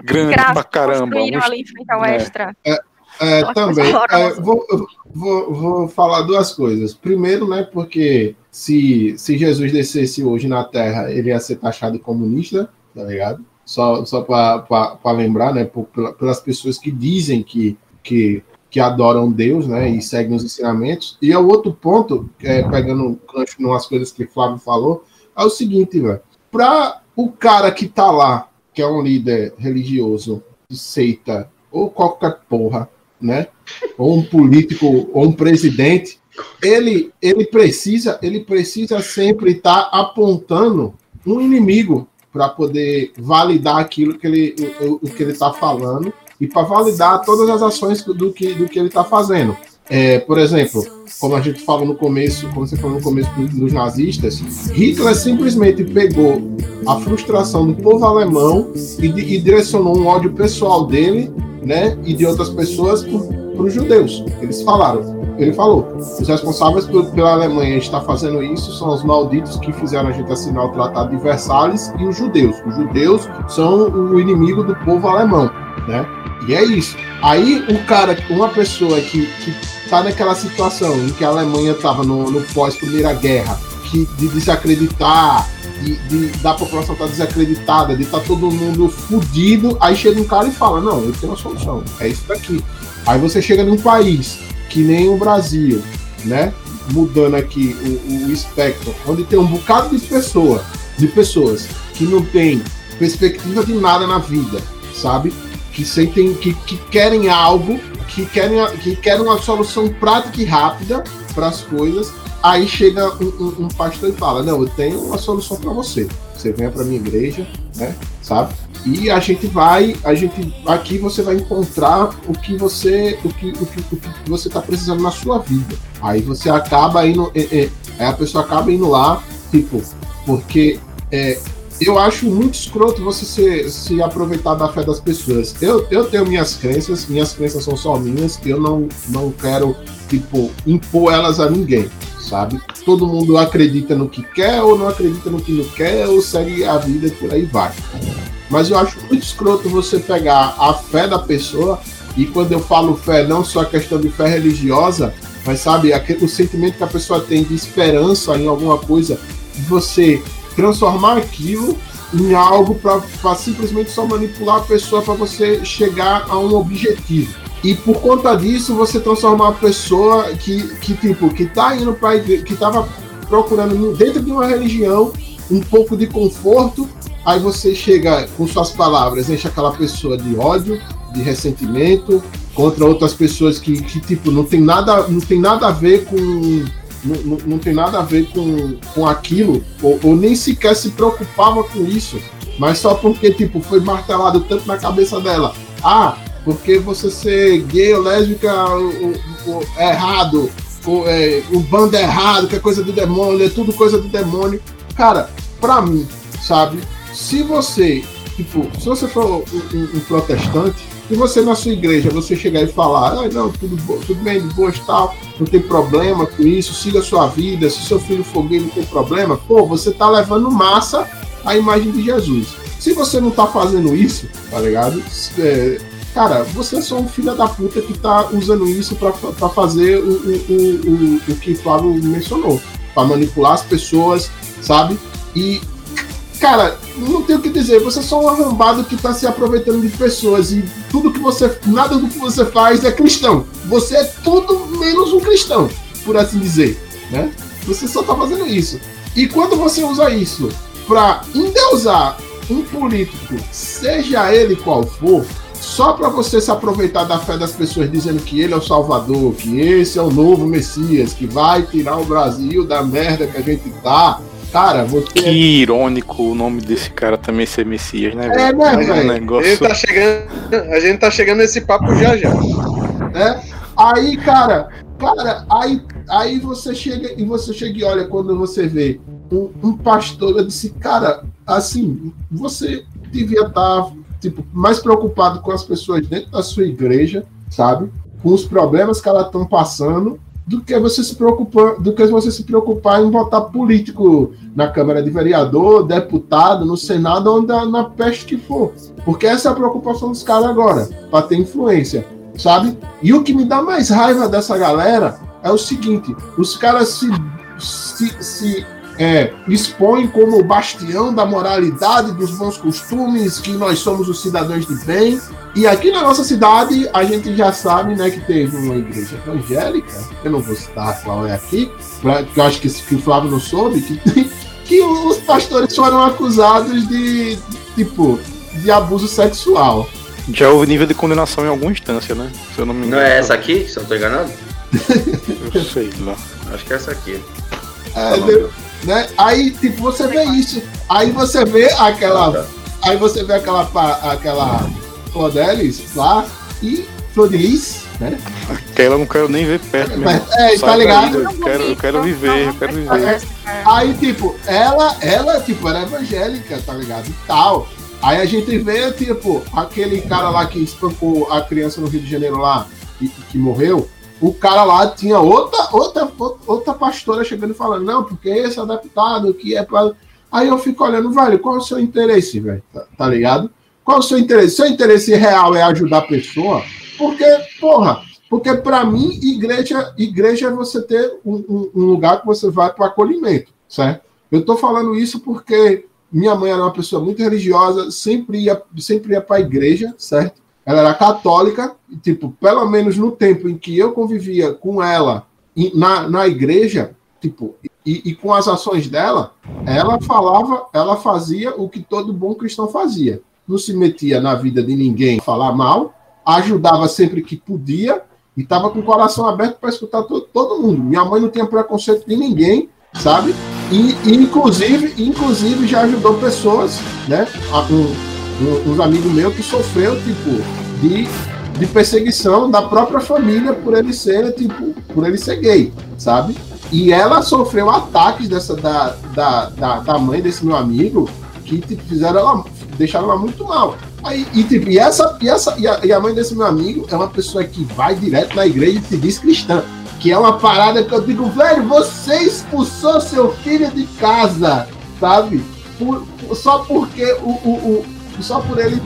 grande pra caramba. Um, ali em frente ao é. extra. É, é, também. É, vou, vou, vou falar duas coisas. Primeiro, né, porque se, se Jesus descesse hoje na Terra, ele ia ser taxado comunista, tá ligado? Só, só para lembrar, né, por, pelas pessoas que dizem que, que que adoram Deus, né, e seguem os ensinamentos. E o outro ponto, é, pegando gancho umas coisas que o Flávio falou, é o seguinte, velho. Para o cara que tá lá, que é um líder religioso, de seita, ou qualquer porra, né, ou um político, ou um presidente, ele, ele precisa, ele precisa sempre estar tá apontando um inimigo para poder validar aquilo que ele, o, o que ele está falando e para validar todas as ações do que, do que ele está fazendo. É, por exemplo, como a gente falou no começo, como você falou no começo dos nazistas, Hitler simplesmente pegou a frustração do povo alemão e, e direcionou um ódio pessoal dele, né, e de outras pessoas para os judeus. Eles falaram, ele falou, os responsáveis por, pela Alemanha estar fazendo isso são os malditos que fizeram a gente assinar o Tratado de Versalhes e os judeus. Os judeus são o inimigo do povo alemão, né? E é isso. Aí o cara, uma pessoa que, que tá naquela situação em que a Alemanha estava no, no pós-primeira guerra, que de desacreditar, de, de, da população estar tá desacreditada, de estar tá todo mundo fudido, aí chega um cara e fala, não, eu tenho uma solução, é isso daqui. Aí você chega num país que nem o Brasil, né? Mudando aqui o, o espectro, onde tem um bocado de pessoa, de pessoas que não tem perspectiva de nada na vida, sabe? Que sentem que, que querem algo, que querem, que querem uma solução prática e rápida para as coisas. Aí chega um, um, um, pastor e fala: Não, eu tenho uma solução para você. Você venha para minha igreja, né? Sabe? E a gente vai, a gente aqui você vai encontrar o que você, o que, o que, o que você está precisando na sua vida. Aí você acaba indo, é, é, aí a pessoa acaba indo lá, tipo, porque é, eu acho muito escroto você se, se aproveitar da fé das pessoas. Eu, eu tenho minhas crenças, minhas crenças são só minhas, eu não, não quero, tipo, impor elas a ninguém, sabe? Todo mundo acredita no que quer, ou não acredita no que não quer, ou segue a vida por aí vai. Mas eu acho muito escroto você pegar a fé da pessoa, e quando eu falo fé, não só a questão de fé religiosa, mas sabe, aquele, o sentimento que a pessoa tem de esperança em alguma coisa, você transformar aquilo em algo para simplesmente só manipular a pessoa para você chegar a um objetivo. E por conta disso, você transformar a pessoa que, que tipo, que tá indo para que estava procurando dentro de uma religião um pouco de conforto, aí você chega com suas palavras, enche aquela pessoa de ódio, de ressentimento contra outras pessoas que, que tipo, não tem nada, não tem nada a ver com. Não, não, não tem nada a ver com, com aquilo, ou, ou nem sequer se preocupava com isso, mas só porque, tipo, foi martelado tanto na cabeça dela. Ah, porque você ser gay ou lésbica é errado, o, é, o bando é errado, que é coisa do demônio, é tudo coisa do demônio. Cara, pra mim, sabe, se você, tipo, se você for um, um, um protestante, se você na sua igreja você chegar e falar, ah, não, tudo, tudo bem, de boa tal, não tem problema com isso, siga a sua vida, se seu filho for gay não tem problema, pô, você tá levando massa a imagem de Jesus. Se você não tá fazendo isso, tá ligado? É, cara, você é só um filho da puta que tá usando isso para fazer o, o, o, o, que o Flávio mencionou, para manipular as pessoas, sabe? E cara, não tenho o que dizer, você é só um arrombado que tá se aproveitando de pessoas e tudo que você, nada do que você faz é cristão. Você é tudo menos um cristão, por assim dizer, né? Você só tá fazendo isso. E quando você usa isso para endeusar um político, seja ele qual for, só para você se aproveitar da fé das pessoas dizendo que ele é o Salvador, que esse é o novo Messias, que vai tirar o Brasil da merda que a gente tá, Cara, você. Que irônico o nome desse cara também ser Messias, né? É, né, velho? negócio... a, gente tá chegando, a gente tá chegando nesse papo já já. É? Aí, cara, cara, aí, aí você chega e você chega e olha quando você vê um, um pastor, eu disse, cara, assim, você devia estar tá, tipo, mais preocupado com as pessoas dentro da sua igreja, sabe? Com os problemas que elas estão passando do que você se preocupar, do que você se preocupar em votar político na Câmara de Vereador, deputado, no Senado na, na peste que for. Porque essa é a preocupação dos caras agora, para ter influência, sabe? E o que me dá mais raiva dessa galera é o seguinte: os caras se, se, se é, expõe como bastião da moralidade, dos bons costumes, que nós somos os cidadãos de bem. E aqui na nossa cidade, a gente já sabe né, que teve uma igreja evangélica, eu não vou citar qual é aqui, porque eu acho que, que o Flávio não soube, que, que os pastores foram acusados de, tipo, de abuso sexual. Já houve nível de condenação em alguma instância, né? Se eu não me engano. Não é essa aqui, se eu não tô enganado? eu sei lá. Acho que é essa aqui. É, deu, né? Aí, tipo, você vê isso. Aí você vê aquela. Aí você vê aquela. aquela Flodelis lá e Flodilis, né? Aquela eu não quero nem ver perto. Mesmo. É, tá ligado? Eu quero, eu quero viver, eu quero viver. Aí, tipo, ela, ela, tipo, era evangélica, tá ligado? E tal. Aí a gente vê, tipo, aquele cara lá que espancou a criança no Rio de Janeiro lá, que, que morreu, o cara lá tinha outra, outra, outra pastora chegando e falando, não, porque esse deputado que é para. Aí eu fico olhando, velho, qual é o seu interesse, velho? Tá, tá, ligado? Qual é o seu interesse? Seu interesse real é ajudar a pessoa? Porque, porra, porque para mim, igreja, igreja é você ter um, um lugar que você vai para acolhimento, certo? Eu tô falando isso porque minha mãe era uma pessoa muito religiosa, sempre ia, sempre ia para a igreja, certo? Ela era católica, e, tipo, pelo menos no tempo em que eu convivia com ela na, na igreja, tipo, e, e, com as ações dela, ela falava, ela fazia o que todo bom cristão fazia. Não se metia na vida de ninguém falar mal, ajudava sempre que podia e estava com o coração aberto para escutar todo, todo mundo. Minha mãe não tinha preconceito de ninguém, sabe? E, e inclusive, inclusive já ajudou pessoas, né? Um, uns amigos meus que sofreu, tipo, de, de perseguição da própria família por ele ser, tipo, por ele ser gay, sabe? E ela sofreu ataques dessa, da, da, da, da mãe desse meu amigo que tipo, fizeram ela, deixaram ela muito mal. Aí, e, tipo, e, essa, e, essa, e a, e a mãe desse meu amigo é uma pessoa que vai direto na igreja e se diz cristã. Que é uma parada que eu digo, velho, você expulsou seu filho de casa, sabe? Por, só porque o, o, só por ele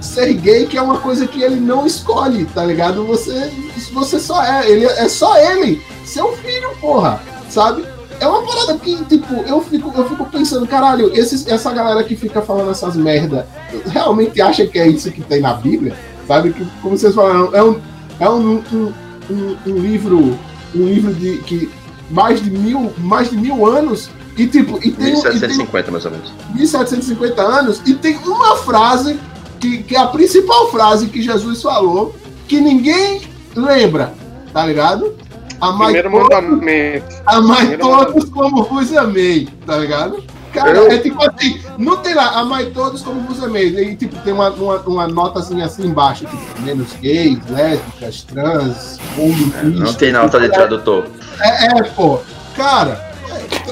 ser gay, que é uma coisa que ele não escolhe, tá ligado? Você, você só é, ele é só ele, seu filho, porra, sabe? É uma parada que, tipo, eu fico, eu fico pensando, caralho, esses, essa galera que fica falando essas merda, realmente acha que é isso que tem na Bíblia? Sabe? Que, como vocês falaram, é um, é um, um, um, um livro, um livro de que mais de mil, mais de mil anos E tipo, e tem, 1750 e tem, mais ou menos. 1750 anos, e tem uma frase que, que é a principal frase que Jesus falou, que ninguém lembra, tá ligado? Amai Primeiro todos, mandamento. Amai Primeiro todos mandamento. como vos amei, tá ligado? Cara, eu... é tipo assim, não tem lá, amai todos como vos amei. E tipo, tem uma, uma, uma notazinha assim embaixo, tipo, menos gays, lésbicas, trans, homo, é, Não tem nota de tradutor. É, é, pô. Cara,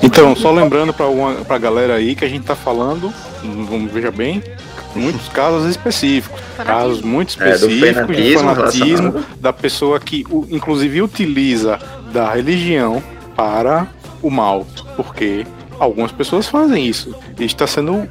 então, só lembrando para pra galera aí que a gente tá falando, vamos veja bem, muitos casos específicos. Casos muito específicos é, de fanatismo da pessoa que, inclusive, utiliza da religião para o mal. Porque algumas pessoas fazem isso. E está sendo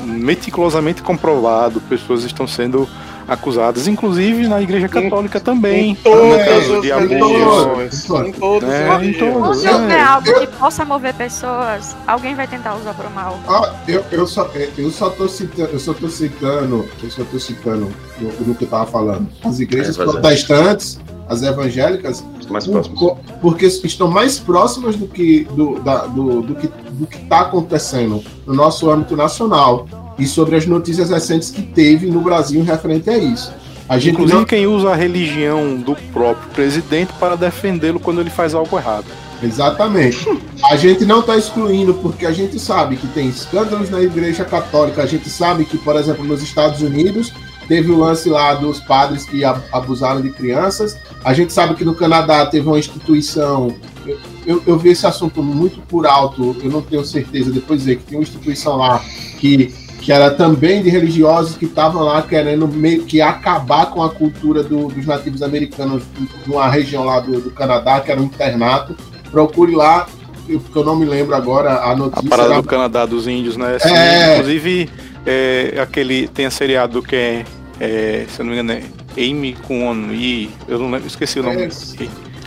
meticulosamente comprovado, pessoas estão sendo acusadas, inclusive na Igreja Católica também. Em todas de religiões. Em todas é, em. Se houver é. algo que possa mover pessoas, alguém vai tentar usar para o mal. Ah, eu, eu, só, eu só tô citando, eu só tô citando, eu só tô citando no, no que eu tava falando. As igrejas é, protestantes, as evangélicas, mais por, porque estão mais próximas do que do, da, do, do que do que está acontecendo no nosso âmbito nacional e sobre as notícias recentes que teve no Brasil referente a isso. A gente Inclusive não... quem usa a religião do próprio presidente para defendê-lo quando ele faz algo errado. Exatamente. A gente não está excluindo porque a gente sabe que tem escândalos na Igreja Católica. A gente sabe que, por exemplo, nos Estados Unidos teve o lance lá dos padres que abusaram de crianças. A gente sabe que no Canadá teve uma instituição. Eu, eu, eu vi esse assunto muito por alto, eu não tenho certeza. Depois dizer que tem uma instituição lá que que era também de religiosos que estavam lá querendo meio que acabar com a cultura do, dos nativos americanos numa região lá do, do, Canadá, que era um internato. Procure lá, porque eu não me lembro agora a notícia. A parada era... do Canadá dos índios, né? Assim, é... Inclusive, é, aquele tem a seriado que é, é, se eu não me engano, é Amy com On e eu não lembro, esqueci o nome.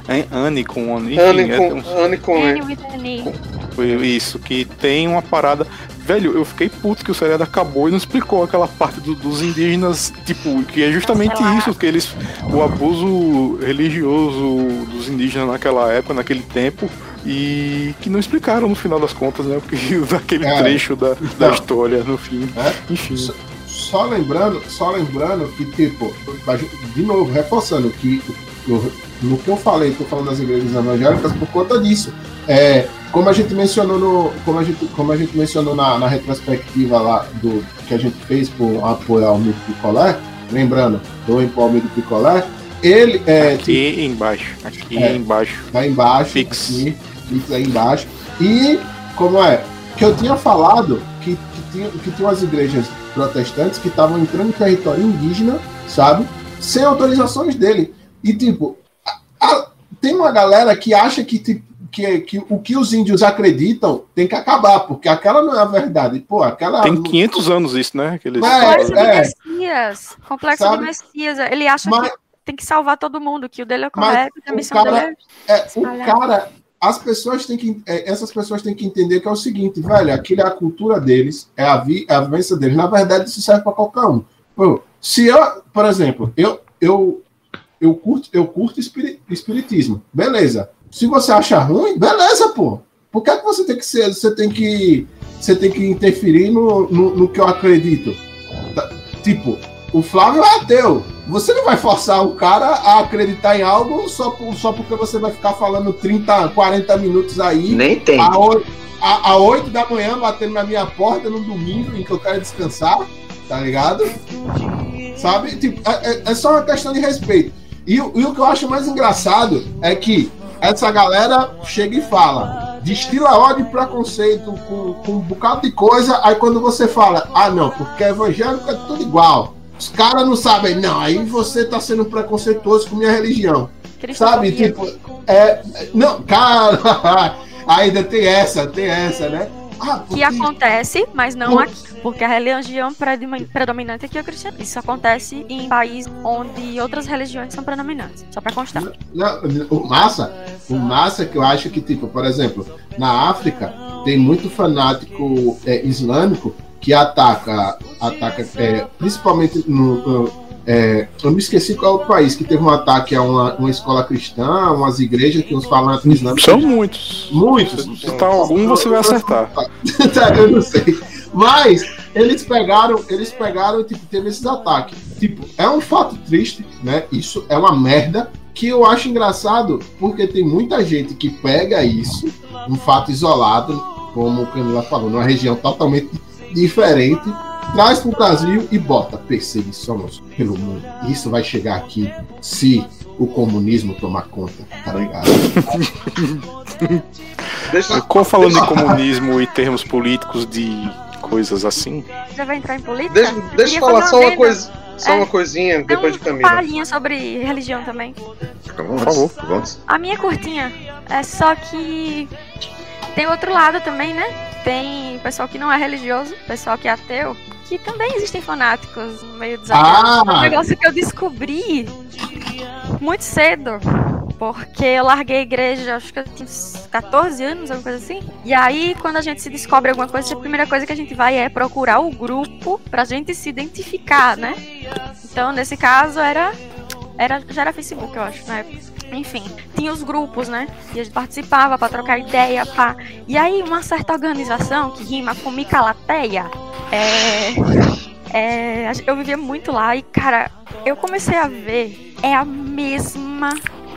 É. Anne com On. Anne com, é, um... Anne com, Anne. Isso, que tem uma parada Velho, eu fiquei puto que o seriado acabou e não explicou aquela parte do, dos indígenas, tipo, que é justamente isso, que eles. O abuso religioso dos indígenas naquela época, naquele tempo, e que não explicaram no final das contas, né? Porque daquele é, trecho da, então, da história no fim. É, Enfim. Só, só, lembrando, só lembrando que, tipo, de novo, reforçando que eu, no que eu falei, tô falando das igrejas evangélicas por conta disso. É, como a gente mencionou no, como a gente, como a gente mencionou na, na retrospectiva lá do que a gente fez por apoiar o Almir Picolé, lembrando, do para o Almir Picolé, ele é aqui tipo, embaixo, aqui é, embaixo, tá embaixo, fix, aqui, fix aí embaixo. E como é que eu tinha falado que, que tinha que tinha umas igrejas protestantes que estavam entrando em território indígena, sabe, sem autorizações dele. E tipo, a, a, tem uma galera que acha que tipo, que, que o que os índios acreditam tem que acabar, porque aquela não é a verdade. Pô, aquela. Tem 500 anos isso, né? Que eles é, Complexo é, de Messias. Complexo sabe? de Messias. Ele acha Mas, que tem que salvar todo mundo, que o dele é correto, a missão cara, dele é. é o cara. As pessoas têm que. É, essas pessoas têm que entender que é o seguinte, velho, aquilo é a cultura deles, é a, vi, é a vivência deles. Na verdade, isso serve para qualquer um. Pô, se eu, por exemplo, eu, eu, eu curto, eu curto espiritismo, beleza. Se você acha ruim, beleza, pô. Por que, é que você tem que ser, você tem que você tem que interferir no, no, no que eu acredito? Tá, tipo, o Flávio é ateu. Você não vai forçar o cara a acreditar em algo só, por, só porque você vai ficar falando 30, 40 minutos aí. Nem tem. A, a, a 8 da manhã batendo na minha porta no domingo em que eu quero descansar, tá ligado? Sabe? Tipo, é, é, é só uma questão de respeito. E, e o que eu acho mais engraçado é que essa galera chega e fala, destila ódio e preconceito com, com um bocado de coisa, aí quando você fala, ah não, porque evangélico é tudo igual. Os caras não sabem, não, aí você tá sendo preconceituoso com minha religião. Sabe, tipo, é. Não, cara, ainda tem essa, tem essa, né? Ah, porque... Que acontece, mas não aqui. Porque a religião predominante aqui é o cristianismo. Isso acontece em países onde outras religiões são predominantes. Só para constar. Não, o massa, o massa que eu acho que, tipo, por exemplo, na África tem muito fanático é, islâmico que ataca, ataca é, principalmente no, É, eu me esqueci qual é o país que teve um ataque a uma, uma escola cristã, umas igrejas que os falantes islâmicos. São muitos. Muitos. Se citar algum, você vai acertar. Tá, eu não sei. Mas eles pegaram, eles pegaram, tipo, teve esses ataques. Tipo, é um fato triste, né? Isso é uma merda que eu acho engraçado, porque tem muita gente que pega isso, um fato isolado, como o Camila falou, numa região totalmente diferente, traz para o Brasil e bota perseguição pelo mundo. Isso vai chegar aqui se o comunismo tomar conta, tá ligado? Deixa, Ficou falando em comunismo e termos políticos de coisas assim. Já vai entrar em política? Deixa, deixa eu falar só uma coisa. Só é, uma coisinha depois de Camila. Uma palhinha sobre religião também. Por favor. Vamos. A minha curtinha é só que tem outro lado também, né? Tem pessoal que não é religioso, pessoal que é ateu, que também existem fanáticos no meio dos ateus. Ah. Um negócio que eu descobri muito cedo porque eu larguei a igreja, acho que eu tinha uns 14 anos, alguma coisa assim. E aí, quando a gente se descobre alguma coisa, a primeira coisa que a gente vai é procurar o grupo pra gente se identificar, né? Então, nesse caso, era. era já era Facebook, eu acho, na época. Enfim, tinha os grupos, né? E a gente participava para trocar ideia, pá. E aí, uma certa organização que rima com Micalateia, é. É, eu vivia muito lá e, cara, eu comecei a ver, é a mesma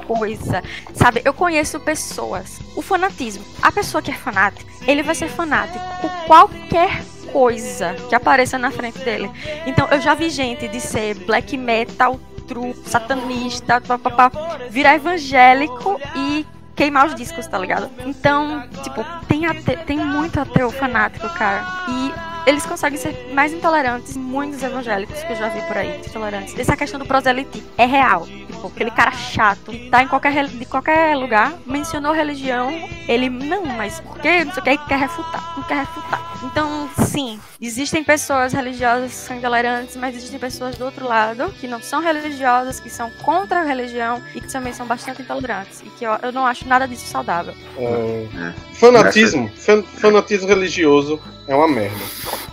coisa, sabe? Eu conheço pessoas. O fanatismo. A pessoa que é fanática, ele vai ser fanático por qualquer coisa que apareça na frente dele. Então, eu já vi gente de ser black metal, true, satanista, papapá, virar evangélico e queimar os discos, tá ligado? Então, tipo, tem, tem muito ateu fanático, cara. E eles conseguem ser mais intolerantes, muitos evangélicos que eu já vi por aí, intolerantes. Essa questão do proselitismo é real. Tipo, aquele cara chato, tá em qualquer, de qualquer lugar, mencionou religião, ele, não, mas por quê? Não sei o que, ele quer refutar, não quer refutar. Então, sim, existem pessoas religiosas que são intolerantes, mas existem pessoas do outro lado que não são religiosas, que são contra a religião e que também são bastante intolerantes. E que eu, eu não acho nada disso saudável. É, fanatismo, fanatismo religioso é uma merda.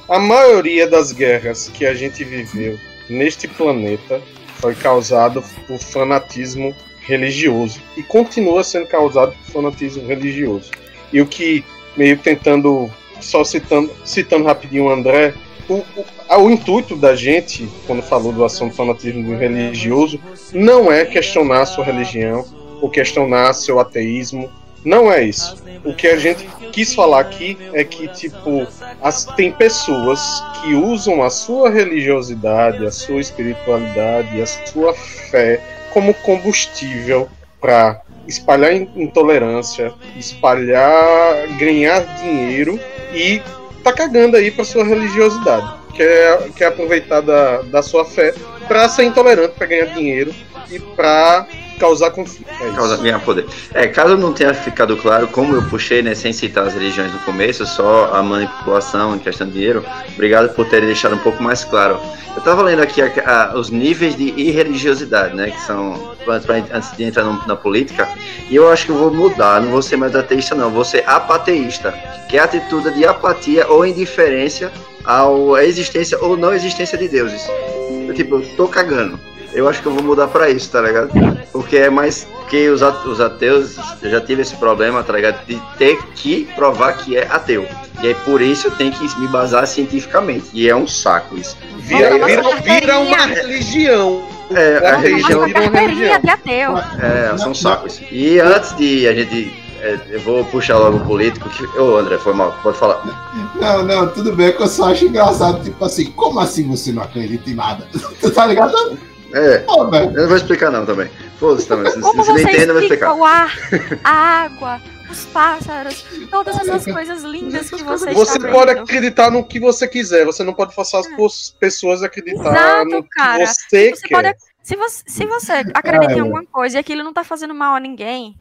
A maioria das guerras que a gente viveu neste planeta foi causado por fanatismo religioso e continua sendo causado por fanatismo religioso. E o que meio tentando só citando, citando rapidinho o André, o, o, o, intuito da gente, quando falou do ação do fanatismo religioso, não é questionar a sua religião ou questionar seu ateísmo. Não é isso. O que a gente quis falar aqui é que, tipo, as, tem pessoas que usam a sua religiosidade, a sua espiritualidade, a sua fé como combustível para espalhar intolerância, espalhar, ganhar dinheiro e tá cagando aí pra sua religiosidade. Quer, quer aproveitar da, da sua fé pra ser intolerante, pra ganhar dinheiro e pra causar conflito. É causar, ganhar poder. É, caso não tenha ficado claro, como eu puxei, né, sem citar as religiões no começo, só a manipulação em questão de dinheiro, obrigado por terem deixado um pouco mais claro. Eu estava lendo aqui a, a, os níveis de irreligiosidade, né, que são antes de entrar na política, e eu acho que eu vou mudar, não vou ser mais ateísta, não, vou ser apateísta, que é a atitude de apatia ou indiferença à existência ou não existência de deuses. Eu, tipo, tô cagando eu acho que eu vou mudar pra isso, tá ligado? Porque é mais. Porque os, ateus, eu já tive esse problema, tá ligado? De ter que provar que é ateu. E aí por isso eu tenho que me basar cientificamente. E é um saco isso. Vira, vira, vira uma religião. É, a religião vira uma religião. de ateu. É, são sacos. E antes de a gente é, eu vou puxar logo o político. Que... Ô, André, foi mal, pode falar. Não, não, tudo bem, que eu só acho engraçado, tipo assim, como assim você não acredita em nada? tá ligado? É. Pô, eu não vou explicar não também. Foda-se também. Se, Como se você não entende, eu vou explicar. O ar, a água, os pássaros, todas essas coisas lindas que você Você pode acreditar no que você quiser, você não pode forçar as é. pessoas a acreditar Exato, no cara. que você, você quer. Pode, se você, se você acredita em alguma coisa e aquilo não tá fazendo mal a ninguém,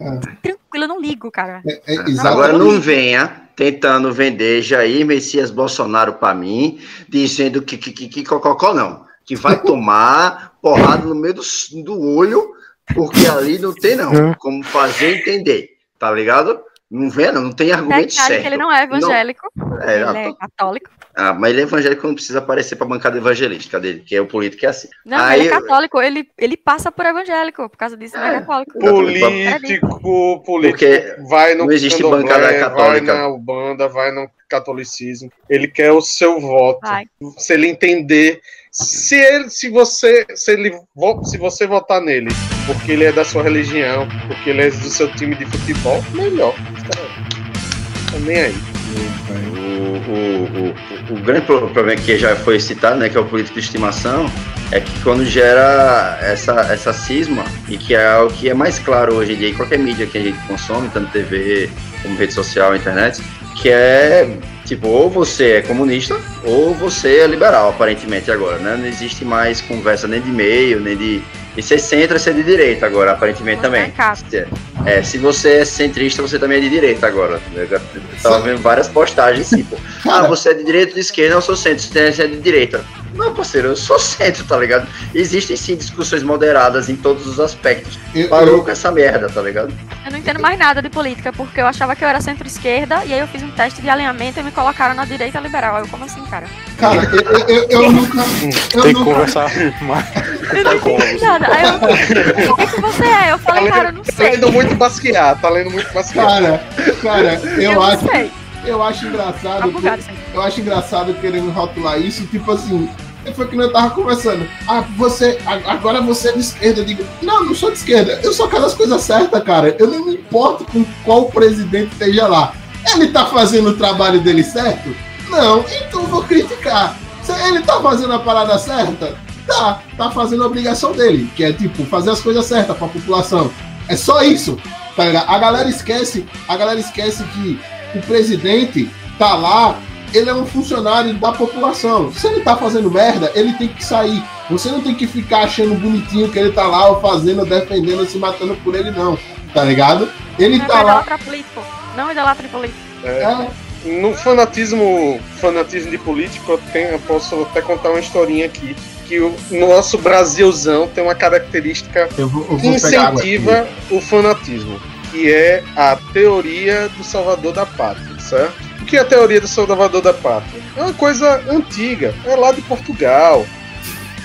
é. tranquilo, eu não ligo, cara. É, é, Agora não venha tentando vender Jair Messias Bolsonaro para mim, dizendo que, que, que, que cococó não que vai tomar porrada no meio do, do olho, porque ali não tem não é. como fazer entender, tá ligado? Não vê, não, não tem argumento Detalhe certo. que ele não é evangélico, É, ele é católico. ah, mas ele é evangélico, não precisa aparecer pra bancada evangelística dele, que é o político que é assim. Não, Aí- ele é católico, ele, ele passa por evangélico, por causa disso ele é É. católico. Político, político. Porque vai no não existe bancada católica. Vai na Ubanda, vai no catolicismo. Ele quer o seu voto. Vai. Se ele entender. Se, ele, se, você, se, ele, se você votar nele porque ele é da sua religião, porque ele é do seu time de futebol, melhor. Tá nem aí. O, o, o, o grande pro- problema que já foi citado, né, que é o político de estimação, é que quando gera essa, essa cisma, e que é o que é mais claro hoje em dia em qualquer mídia que a gente consome, tanto TV como rede social, internet, que é tipo, ou você é comunista, ou você é liberal, aparentemente agora, né? Não existe mais conversa nem de meio, nem de. E ser centro é ser de direita agora, aparentemente Você é também. É, se você é centrista, você também é de direita agora. Eu tava vendo várias postagens assim, pô. Ah, você é de direita ou de esquerda? Eu sou centro. Você é de direita. Não, parceiro, eu sou centro, tá ligado? Existem sim discussões moderadas em todos os aspectos. eu, Parou eu, com essa merda, tá ligado? Eu não entendo mais nada de política, porque eu achava que eu era centro-esquerda, e aí eu fiz um teste de alinhamento e me colocaram na direita liberal. Eu, como assim, cara? cara, eu, eu, eu, eu nunca. Eu Tem que nunca conversar mais. Eu não entendi nada. Aí eu, o que, que você é? Eu falei, cara, eu não Tá sei. lendo muito Basquiat, tá lendo muito Basquiat. Cara, cara, eu, Eu não acho, sei. eu acho Tá engraçado. bugado isso aí. Eu acho engraçado querendo rotular isso, tipo assim. Foi que nós tava conversando. Ah, você. Agora você é de esquerda. Eu digo, não, não sou de esquerda. Eu só quero as coisas certas, cara. Eu não me importo com qual presidente esteja lá. Ele tá fazendo o trabalho dele certo? Não, então eu vou criticar. Ele tá fazendo a parada certa, tá, tá fazendo a obrigação dele, que é tipo, fazer as coisas certas pra população. É só isso. Tá ligado? A galera esquece, a galera esquece que o presidente tá lá, ele é um funcionário da população. Se ele tá fazendo merda, ele tem que sair. Você não tem que ficar achando bonitinho que ele tá lá ou fazendo, defendendo, se matando por ele, não. Tá ligado? Ele Não tá lá. político. Não idolatra político. É, No fanatismo, fanatismo de político, eu, tenho, eu posso até contar uma historinha aqui. Que o nosso Brasilzão tem uma característica eu vou, eu que vou aqui. incentiva o fanatismo, que é a teoria do salvador da pátria, certo? O que é a teoria do salvador da pátria? É uma coisa antiga, é lá de Portugal.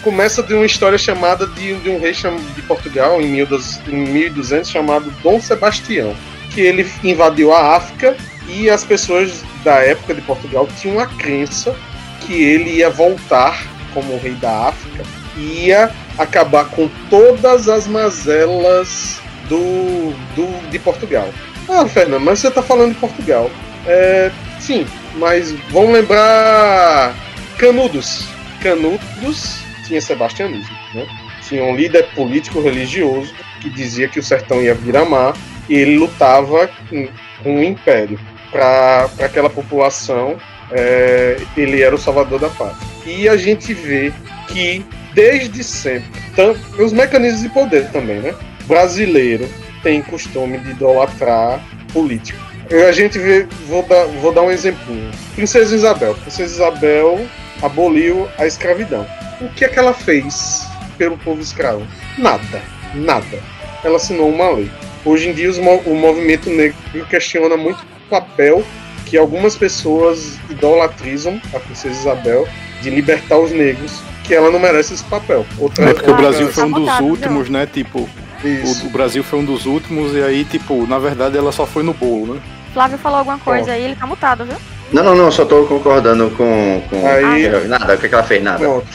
Começa de uma história chamada de, de um rei de Portugal em 1200 em 1200 chamado Dom Sebastião, que ele invadiu a África e as pessoas da época de Portugal tinham a crença que ele ia voltar como rei da África e ia acabar com todas as mazelas do, do de Portugal. Ah, Fernando, mas você tá falando de Portugal. É, sim, mas vamos lembrar Canudos. Canudos tinha sebastianismo, né? Tinha um líder político religioso que dizia que o sertão ia virar mar e ele lutava com, o império para aquela população. é, ele era o salvador da pátria. E a gente vê que desde sempre, tam- os mecanismos de poder também, né? Brasileiro tem costume de idolatrar político. Eu- A gente vê, vou dar, vou dar um exemplinho. Princesa Isabel. Princesa Isabel aboliu a escravidão. O que é que ela fez pelo povo escravo? Nada, nada. Ela assinou uma lei. Hoje em dia o movimento negro questiona muito o papel que algumas pessoas idolatrizam a Princesa Isabel de libertar os negros, que ela não merece esse papel. Outra, É porque o Brasil foi um dos últimos, né? Tipo, o, o Brasil foi um dos últimos e aí, tipo, na verdade ela só foi no bolo, né? Flávio falou alguma coisa aí, ele tá mutado, viu? Não, não, não, só tô concordando com. com Aí- Nada, o que, que ela fez? Nada. Pronto.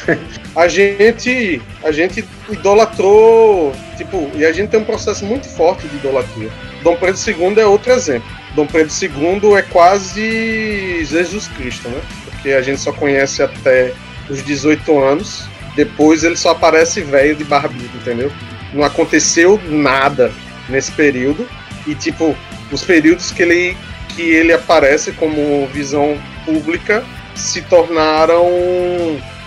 A gente, a gente idolatrou, tipo, e a gente tem um processo muito forte de idolatria. Dom Pedro II é outro exemplo. Dom Pedro II é quase Jesus Cristo, né? Porque a gente só conhece até os 18 anos, depois ele só aparece velho de barbido, entendeu? Não aconteceu nada nesse período e tipo, os períodos que ele que ele aparece como visão pública se tornaram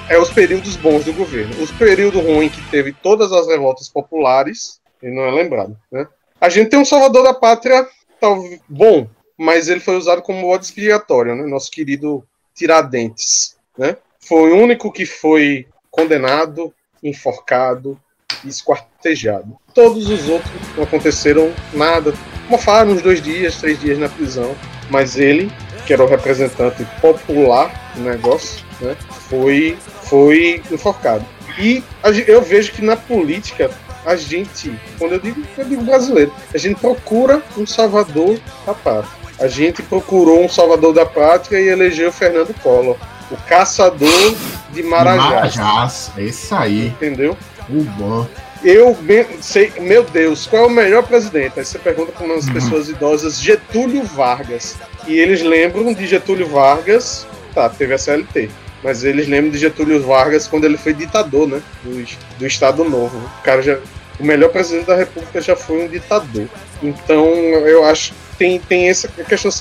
é os períodos bons do governo. Os períodos ruins que teve todas as revoltas populares, ele não é lembrado, né? A gente tem um salvador da pátria talvez bom, mas ele foi usado como bode expiatório, né? Nosso querido Tiradentes, né? Foi o único que foi condenado, enforcado e esquartejado. Todos os outros não aconteceram nada, mofaram uns dois dias, três dias na prisão, mas ele, que era o representante popular do negócio, né, foi, foi enforcado. E eu vejo que na política a gente, quando eu digo, eu digo brasileiro, a gente procura um salvador da pátria. A gente procurou um salvador da pátria e elegeu Fernando Collor, o caçador de Marajás. Marajás, é isso aí. Entendeu? O bom. Eu sei, meu Deus, qual é o melhor presidente? Aí você pergunta para umas uhum. pessoas idosas, Getúlio Vargas. E eles lembram de Getúlio Vargas, tá, teve a CLT mas eles lembram de Getúlio Vargas quando ele foi ditador, né? Do, do Estado Novo. O cara já, o melhor presidente da República já foi um ditador. Então, eu acho que tem, tem essa questão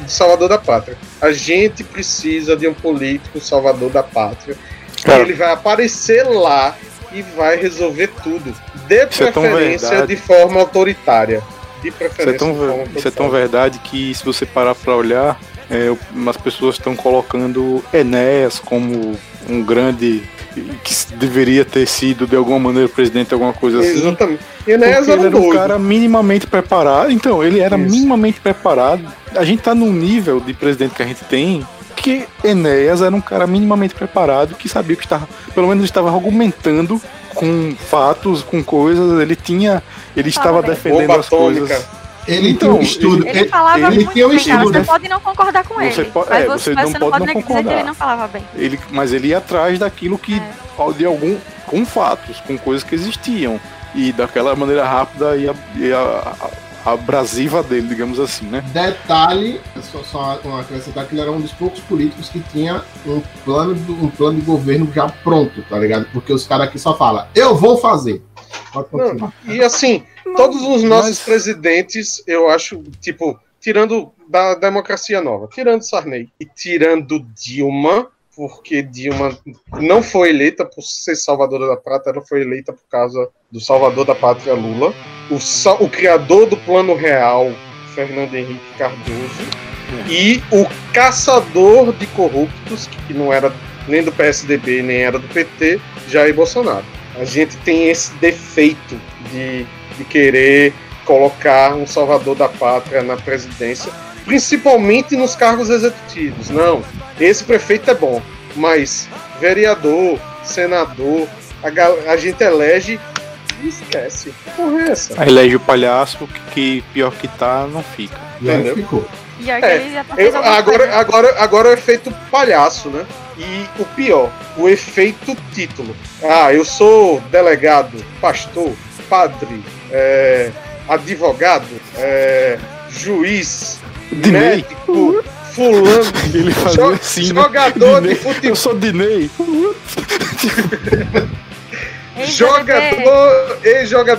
de salvador da pátria. A gente precisa de um político salvador da pátria. Claro. ele vai aparecer lá e vai resolver tudo. De isso é preferência é de forma autoritária. De preferência isso é tão, isso é tão verdade que se você parar para olhar, é, as pessoas estão colocando Enéas como um grande que deveria ter sido de alguma maneira presidente, alguma coisa assim. Exatamente. Enéas era, ele era um cara minimamente preparado. Então, ele era Isso. minimamente preparado. A gente tá num nível de presidente que a gente tem que Enéas era um cara minimamente preparado que sabia que estava, pelo menos estava argumentando com fatos, com coisas, ele tinha, ele estava defendendo as coisas. Ele então, tem um estudo. Ele, ele falava ele muito bem, cara. Você pode não concordar com você ele. Pode, mas é, você, você, não, pode, não concordar. dizer que ele não falava bem. Ele, mas ele ia atrás daquilo que. É. de algum. com fatos, com coisas que existiam. E daquela maneira rápida e, a, e a, a, abrasiva dele, digamos assim, né? Detalhe, só, só acrescentar que ele era um dos poucos políticos que tinha um plano, um plano de governo já pronto, tá ligado? Porque os caras aqui só falam, eu vou fazer. Não, e assim, Todos os nossos Mas... presidentes, eu acho, tipo, tirando da democracia nova, tirando Sarney e tirando Dilma, porque Dilma não foi eleita por ser salvadora da prata, ela foi eleita por causa do salvador da pátria Lula. O, o criador do Plano Real, Fernando Henrique Cardoso, e o caçador de corruptos, que não era nem do PSDB nem era do PT, Jair Bolsonaro. A gente tem esse defeito de de querer colocar um salvador da pátria na presidência, principalmente nos cargos executivos. Não, esse prefeito é bom, mas vereador, senador, a, a gente elege e esquece. Porra, é essa? A elege o palhaço que, que pior que tá, não fica. Entendeu? Ficou. É, eu, agora, agora, agora é o efeito palhaço, né? E o pior, o efeito título. Ah, eu sou delegado, pastor, padre, é, advogado, é, juiz, Dinei. médico, fulano, Ele jo assim, né? jogador né? de futebol. Eu sou Dinei. jogador,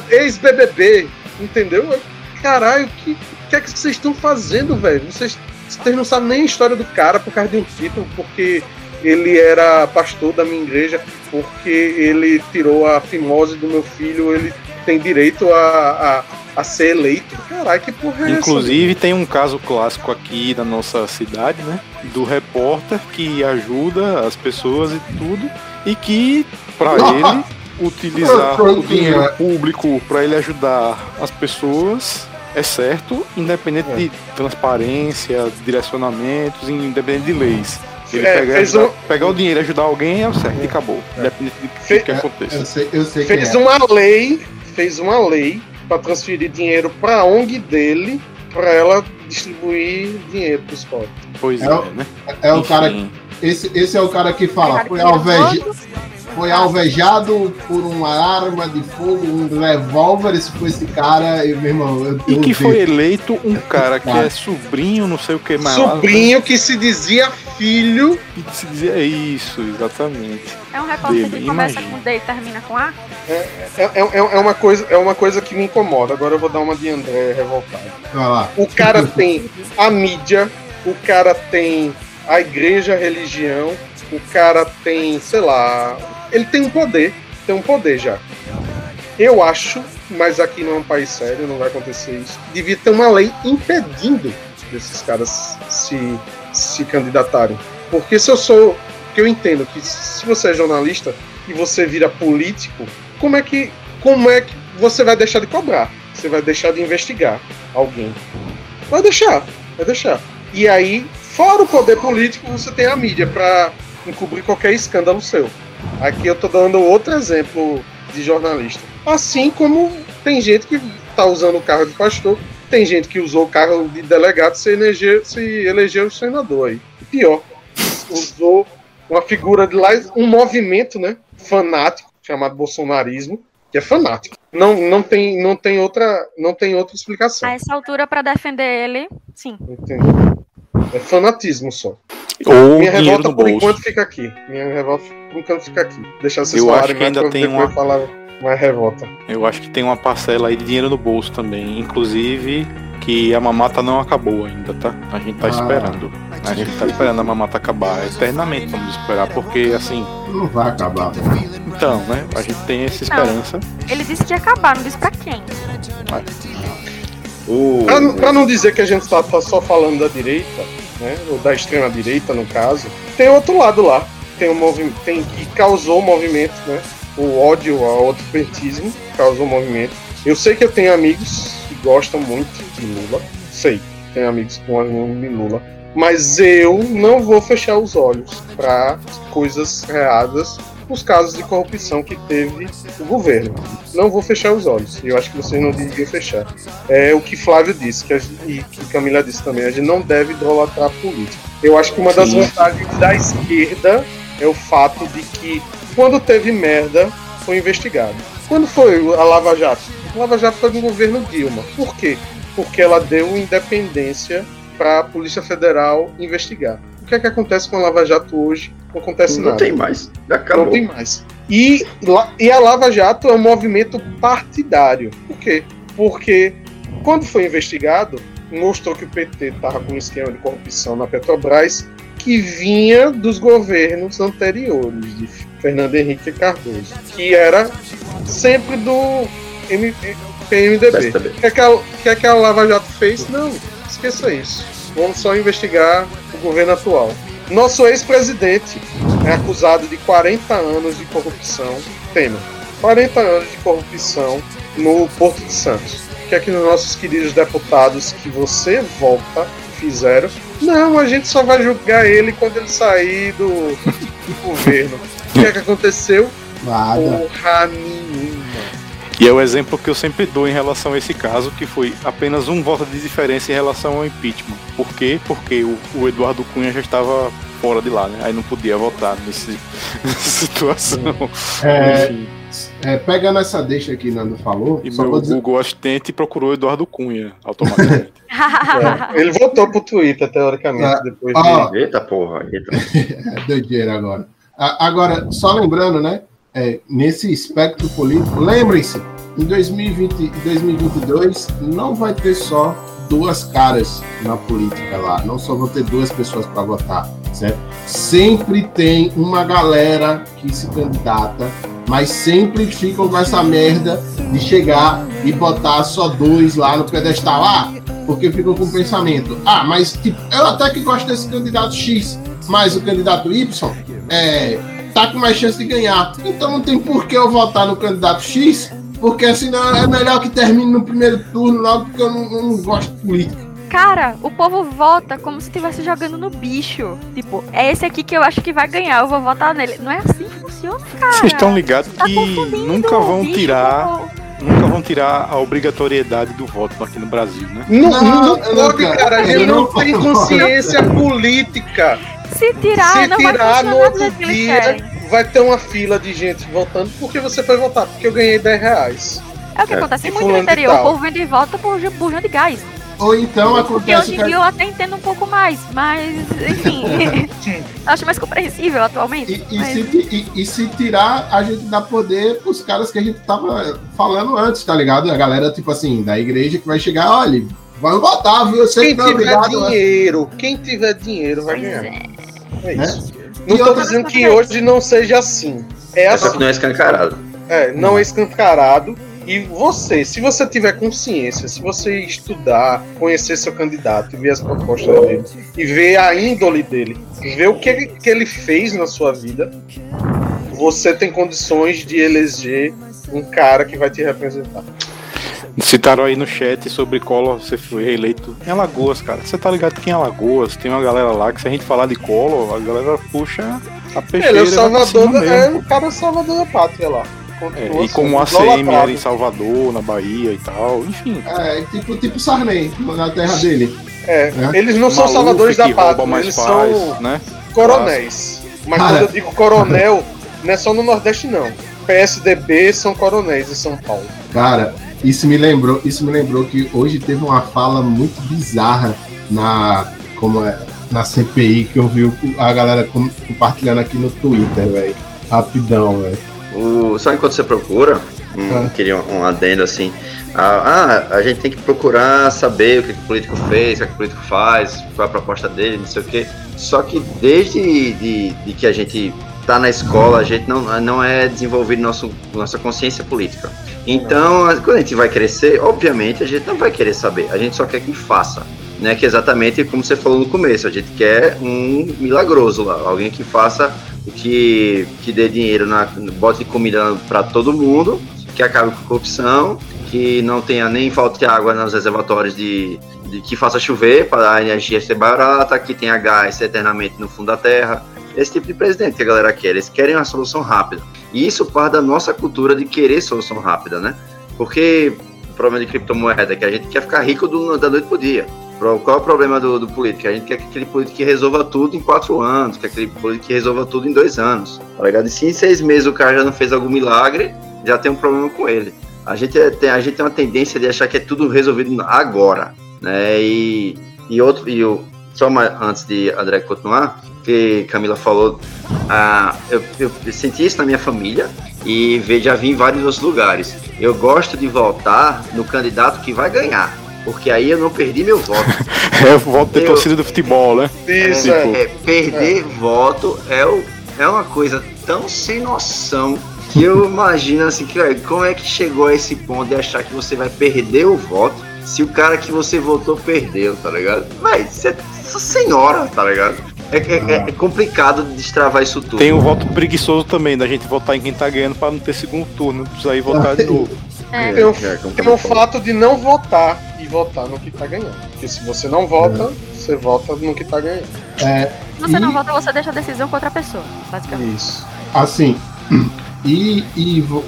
ex-BBB, entendeu? Caralho, que que é que vocês estão fazendo, velho? Vocês, vocês não sabem nem a história do cara por causa de um título, porque ele era pastor da minha igreja, porque ele tirou a fimose do meu filho, ele tem direito a, a, ser eleito. Caralho, que porra é Inclusive, essa? tem um caso clássico aqui da nossa cidade, né? Do repórter que ajuda as pessoas e tudo, e que, para ele, utilizar o dinheiro público para ele ajudar as pessoas é certo, independente é. de transparência, direcionamentos, independente de leis. Ele é, pegar, ajudar, um... pegar o dinheiro e ajudar alguém é o certo e acabou. É. Independente do que, que aconteça. Eu sei, eu sei fez é. uma lei fez uma lei para transferir dinheiro para a ONG dele para ela distribuir dinheiro para os pobres. Pois é, é né? É o cara. Esse, esse é o cara que fala, foi alvejado, foi alvejado por uma arma de fogo, um revólver, esse foi esse cara, e, meu irmão. Eu, e que foi eleito um cara que é sobrinho, não sei o que mais. Sobrinho que se dizia filho. Dizia isso, exatamente. É um repórter que começa imagina. com D e termina com A? É, é, é, é, uma coisa, é uma coisa que me incomoda. Agora eu vou dar uma de André revoltado. O cara tem a mídia, o cara tem a igreja, a religião, o cara tem, sei lá, ele tem um poder, tem um poder já. Eu acho, mas aqui não é um país sério, não vai acontecer isso. Devia ter uma lei impedindo desses caras se, se candidatarem. Porque se eu sou. que eu entendo que se você é jornalista e você vira político, como é que. Como é que você vai deixar de cobrar? Você vai deixar de investigar alguém. Vai deixar, vai deixar. E aí, fora o poder político, você tem a mídia para encobrir qualquer escândalo seu. Aqui eu tô dando outro exemplo de jornalista. Assim como tem gente que tá usando o carro de pastor, tem gente que usou o carro de delegado se elegeu, se elegeu senador aí. Pior, usou uma figura de lá, um movimento, né, fanático chamado bolsonarismo, que é fanático. Não, não tem, não tem outra, não tem outra explicação. A essa altura para defender ele, sim. Entendeu? É fanatismo só. Ou Minha revolta por bolso. enquanto fica aqui. Minha revolta por enquanto fica aqui. Deixar vocês Eu falarem acho que ainda tem uma- falar mais revolta. Eu acho que tem uma parcela aí de dinheiro no bolso também. Inclusive que a mamata não acabou ainda, tá? A gente tá Ah. esperando. A gente tá esperando a mamata acabar. Eternamente vamos esperar, porque assim. Não vai acabar. Então, né? A gente tem essa esperança. Ele disse que ia acabar, não disse pra quem. O, Pra, pra não dizer que a gente tá, tá só falando da direita, né? Ou da extrema direita, no caso, tem outro lado lá. Tem um movimento. Tem que causou o movimento, né? O ódio ao outro petismo causou o movimento. Eu sei que eu tenho amigos que gostam muito de Lula. Sei, tenho amigos com ânimo de Lula. Mas eu não vou fechar os olhos para coisas readas os casos de corrupção que teve o governo. Não vou fechar os olhos. Eu acho que vocês não deviam fechar. É o que Flávio disse, que gente- e que Camila disse também, a gente não deve idolatrar a política. Eu acho que uma das Sim. vantagens da esquerda é o fato de que quando teve merda, foi investigado. Quando foi a Lava Jato? A Lava Jato foi no governo Dilma. Por quê? Porque ela deu independência para a Polícia Federal investigar. O que é que acontece com a Lava Jato hoje? Não acontece não nada. tem mais. Acabou. Não tem mais. E, e a Lava Jato é um movimento partidário. Por quê? Porque quando foi investigado, mostrou que o PT estava com um esquema de corrupção na Petrobras que vinha dos governos anteriores, de Fernando Henrique Cardoso, que era sempre do M- PMDB. O que, é que, a, que é que a Lava Jato fez? Não, esqueça isso. Vamos só investigar o governo atual. Nosso ex-presidente é acusado de 40 anos de corrupção. Tema: 40 anos de corrupção no Porto de Santos. O que é que os nossos queridos deputados que você vota fizeram? Não, a gente só vai julgar ele quando ele sair do, do governo. O que é que aconteceu? Nada. Porra nenhuma. E é o exemplo que eu sempre dou em relação a esse caso, que foi apenas um voto de diferença em relação ao impeachment. Por quê? Porque o, o Eduardo Cunha já estava fora de lá, né? Aí não podia votar nesse, nessa situação. É, Enfim. é, pegando essa deixa que Nando falou, E só meu dizer. Google Assistente procurou Eduardo Cunha automaticamente. Ele voltou pro Twitter, teoricamente, Ah, depois ah, de. Eita porra, eita. É doideira agora. Agora, só lembrando, né? é, nesse espectro político, lembrem-se, em 2020 e 2022 não vai ter só duas caras na política lá, não só vão ter duas pessoas para votar, certo? Sempre tem uma galera que se candidata, mas sempre ficam com essa merda de chegar e botar só dois lá no pedestal. Ah, porque ficam com o pensamento. Ah, mas tipo, eu até que gosto desse candidato X, mas o candidato Y é, tá com mais chance de ganhar. Então não tem por que eu votar no candidato X, porque senão é melhor que termine no primeiro turno logo, porque eu não, não gosto de política. Cara, o povo vota como se estivesse jogando no bicho. Tipo, é esse aqui que eu acho que vai ganhar, eu vou votar nele. Não é assim que funciona, cara. Vocês estão ligados Tá que nunca vão tirar, nunca vão tirar a obrigatoriedade do voto aqui no Brasil, né? Não, Não, não, pode, cara. A gente não não tem consciência política. Se tirar, Se não tirar vai no outro dia, vai ter uma fila de gente votando porque você foi votar, porque eu ganhei 10 reais. É o que É, acontece e muito no interior. O povo vende volta por bujão de gás. Ou então Porque acontece hoje que em dia eu até entendo um pouco mais, mas enfim. acho mais compreensível atualmente. E, e mas- se, e- e se tirar, a gente dá poder pros caras que a gente tava falando antes, tá ligado? A galera, tipo assim, da igreja que vai chegar, olha, vamos votar, viu? Eu sei Quem que não é tiver obrigado. dinheiro, quem tiver dinheiro vai ganhar. é. É isso. Não E tô outra- dizendo que hoje não seja assim. É É só assim. que não é escancarado. É, não é escancarado. E você, se você tiver consciência, se você estudar, conhecer seu candidato e ver as propostas dele, e ver a índole dele, ver o que, ele- que ele fez na sua vida, você tem condições de eleger um cara que vai te representar. Citaram aí no chat sobre Collor você foi reeleito em Alagoas, cara. Você tá ligado que em Alagoas tem uma galera lá que se a gente falar de Collor, a galera puxa a peixeira. Ele é o salvador, da, é o cara salvador da pátria lá. É, e como o sendo ACM era em Salvador, na Bahia e tal, enfim. É, tipo, tipo Sarney, na terra dele. É, né? eles não são Maluf salvadores da pátria, mais eles paz, são né? coronéis. Mas Cara. quando eu digo coronel, não é só no Nordeste não. PSDB são coronéis em São Paulo. Cara, isso me lembrou, isso me lembrou que hoje teve uma fala muito bizarra na como é, na CPI que eu vi a galera com- compartilhando aqui no Twitter, velho. Rapidão, velho. O, só enquanto você procura, um, Ah. queria um, um adendo assim. Ah, ah, a gente tem que procurar saber o que, que o político fez, o que, que o político faz, qual a proposta dele, não sei o quê. Só que desde de, de que a gente tá na escola, a gente não, não é desenvolvido nosso, nossa consciência política. Então, quando a gente vai crescer, obviamente a gente não vai querer saber, a gente só quer que faça. Né, que é exatamente como você falou no começo, a gente quer um milagroso lá, alguém que faça que, que dê dinheiro, na, bote comida para todo mundo, que acabe com a corrupção, que não tenha nem falta de água nos reservatórios de, de que faça chover para a energia ser barata, que tenha gás eternamente no fundo da terra. Esse tipo de presidente que a galera quer. Eles querem uma solução rápida. E isso parte da nossa cultura de querer solução rápida, né? Porque o problema de criptomoeda é que a gente quer ficar rico do, da noite pro dia. Qual é o problema do, do político? A gente quer que aquele político que resolva tudo em quatro anos, quer aquele político que resolva tudo em dois anos. Tá ligado? E se em seis meses o cara já não fez algum milagre, já tem um problema com ele. A gente, é- tem, a gente tem uma tendência de achar que é tudo resolvido agora, né? E, e outro, e o, só mais, antes de André continuar, que Camila falou, ah, eu, eu senti isso na minha família e já vi em vários outros lugares. Eu gosto de votar no candidato que vai ganhar, porque aí eu não perdi meu voto. É volta de Eu- torcida do futebol, né? Isso, É, é. tipo, É, perder voto é, o, é uma coisa tão sem noção que eu imagino assim, que, como é que chegou a esse ponto de achar que você vai perder o voto se o cara que você votou perdeu, tá ligado? Mas você essa senhora, tá ligado? É, é- é complicado destravar isso tudo. Tem o voto preguiçoso também, da gente votar em quem tá ganhando pra não ter segundo turno, não precisar ir votar de novo. É. Tem o, É, tem o fato de não votar e votar no que tá ganhando. Porque se você não vota, você vota no que tá ganhando. É, Se você não E- vota, você deixa a decisão com outra pessoa, basicamente. Isso. assim, e, e vo-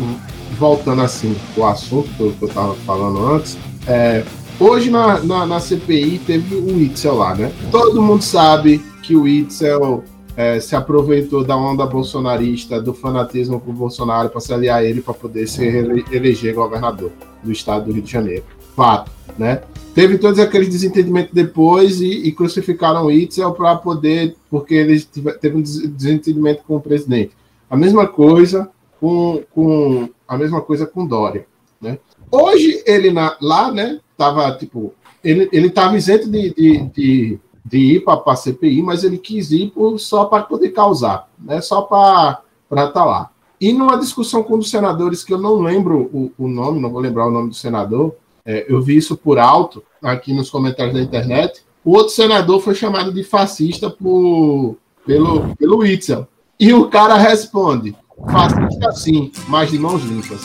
voltando assim, o assunto que eu, que eu tava falando antes, é, hoje na, na, na CPI teve o Itzel lá, né? Todo mundo sabe que o Itzel é, se aproveitou da onda bolsonarista, do fanatismo pro Bolsonaro para se aliar a ele para poder se ele- eleger governador do estado do Rio de Janeiro. Fato, né? Teve todos aqueles desentendimentos depois e, e crucificaram o Itzel para poder, porque ele tive- teve um des- desentendimento com o presidente. A mesma coisa com, com a mesma coisa com Dória, né? Hoje ele na- lá, né? Tava tipo, ele ele tava isento de, de, de, de ir para a CPI, mas ele quis ir por- só para poder causar, né? Só para estar lá. E numa discussão com um dos senadores que eu não lembro o, o nome, não vou lembrar o nome do senador, é, eu vi isso por alto aqui nos comentários da internet. O outro senador foi chamado de fascista por, pelo, pelo Itzel. E o cara responde: fascista sim, mas de mãos limpas.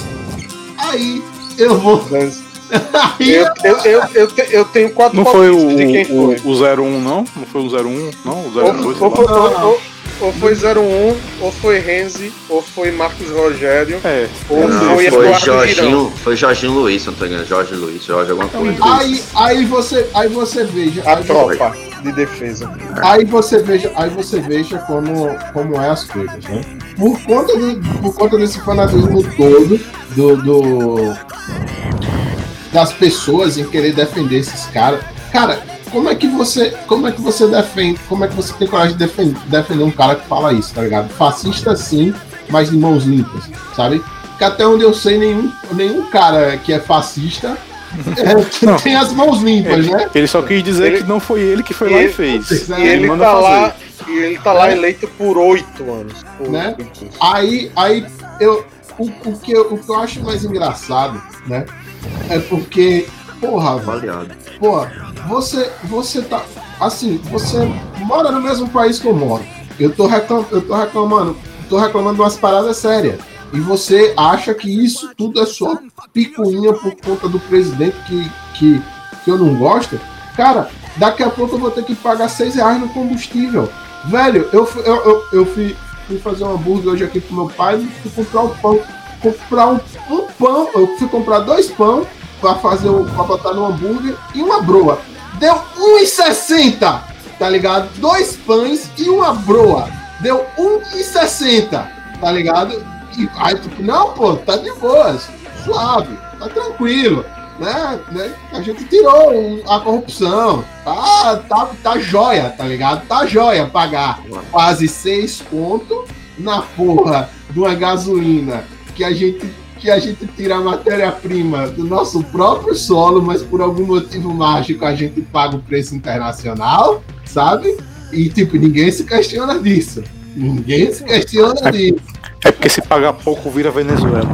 Aí eu vou. Eu, eu, eu, eu, eu tenho quatro Não foi o, de quem o, foi. o 01, não? Não foi o 01, não? O Ou, 02, sei ou, ou, ou- ou foi 01, ou foi Renzi, ou foi Marcos Rogério, É, ou Não, foi foi. Jorginho, foi Jorginho Luiz, não tô enganando. Jorge Luiz, Jorge alguma coisa. Aí, aí você, aí você veja, A aí, tropa de defesa. aí você veja, aí você veja como, como é as coisas, né? Por conta, do, por conta desse fanatismo todo do, do- das pessoas em querer defender esses caras, cara, como é que você, como é que você defende, como é que você tem coragem de defender, defender um cara que fala isso, tá ligado? Fascista sim, mas de mãos limpas, sabe? Que até onde eu sei nenhum, nenhum cara que é fascista é, tem as mãos limpas, né? ele só quis dizer Ele- que não foi ele que foi lá e ele- fez. E E ele manda tá lá, e ele tá lá É. eleito por oito anos. Por Né? oito anos. Aí, aí eu, o, o, que eu, o que eu acho mais engraçado, né? É porque, porra, velho, Avaliado. porra, você, você tá. Assim, você mora no mesmo país que eu moro. Eu tô, reclam, eu tô reclamando, tô reclamando de umas paradas sérias. e você acha que isso tudo é só picuinha por conta do presidente que, que, que eu não gosto, cara, daqui a pouco eu vou ter que pagar 6 reais no combustível. Velho, eu, eu, eu, eu fui, fui fazer um hambúrguer hoje aqui pro meu pai e fui comprar um pão. Comprar um, um pão, eu fui comprar dois pão para fazer o, pra botar no hambúrguer e uma broa. Deu 1,60, tá ligado? Dois pães e uma broa. Deu 1,60, tá ligado? E aí, tipo, não, pô, tá de boas, suave, tá tranquilo. Né, né? A gente tirou um, a corrupção. Tá, tá, tá joia, tá ligado? Tá joia pagar quase seis conto na porra de uma gasolina que a gente que a gente tira a matéria-prima do nosso próprio solo, mas por algum motivo mágico a gente paga o preço internacional, sabe? E tipo, ninguém se questiona disso. Ninguém se questiona é, disso. É porque se pagar pouco vira Venezuela.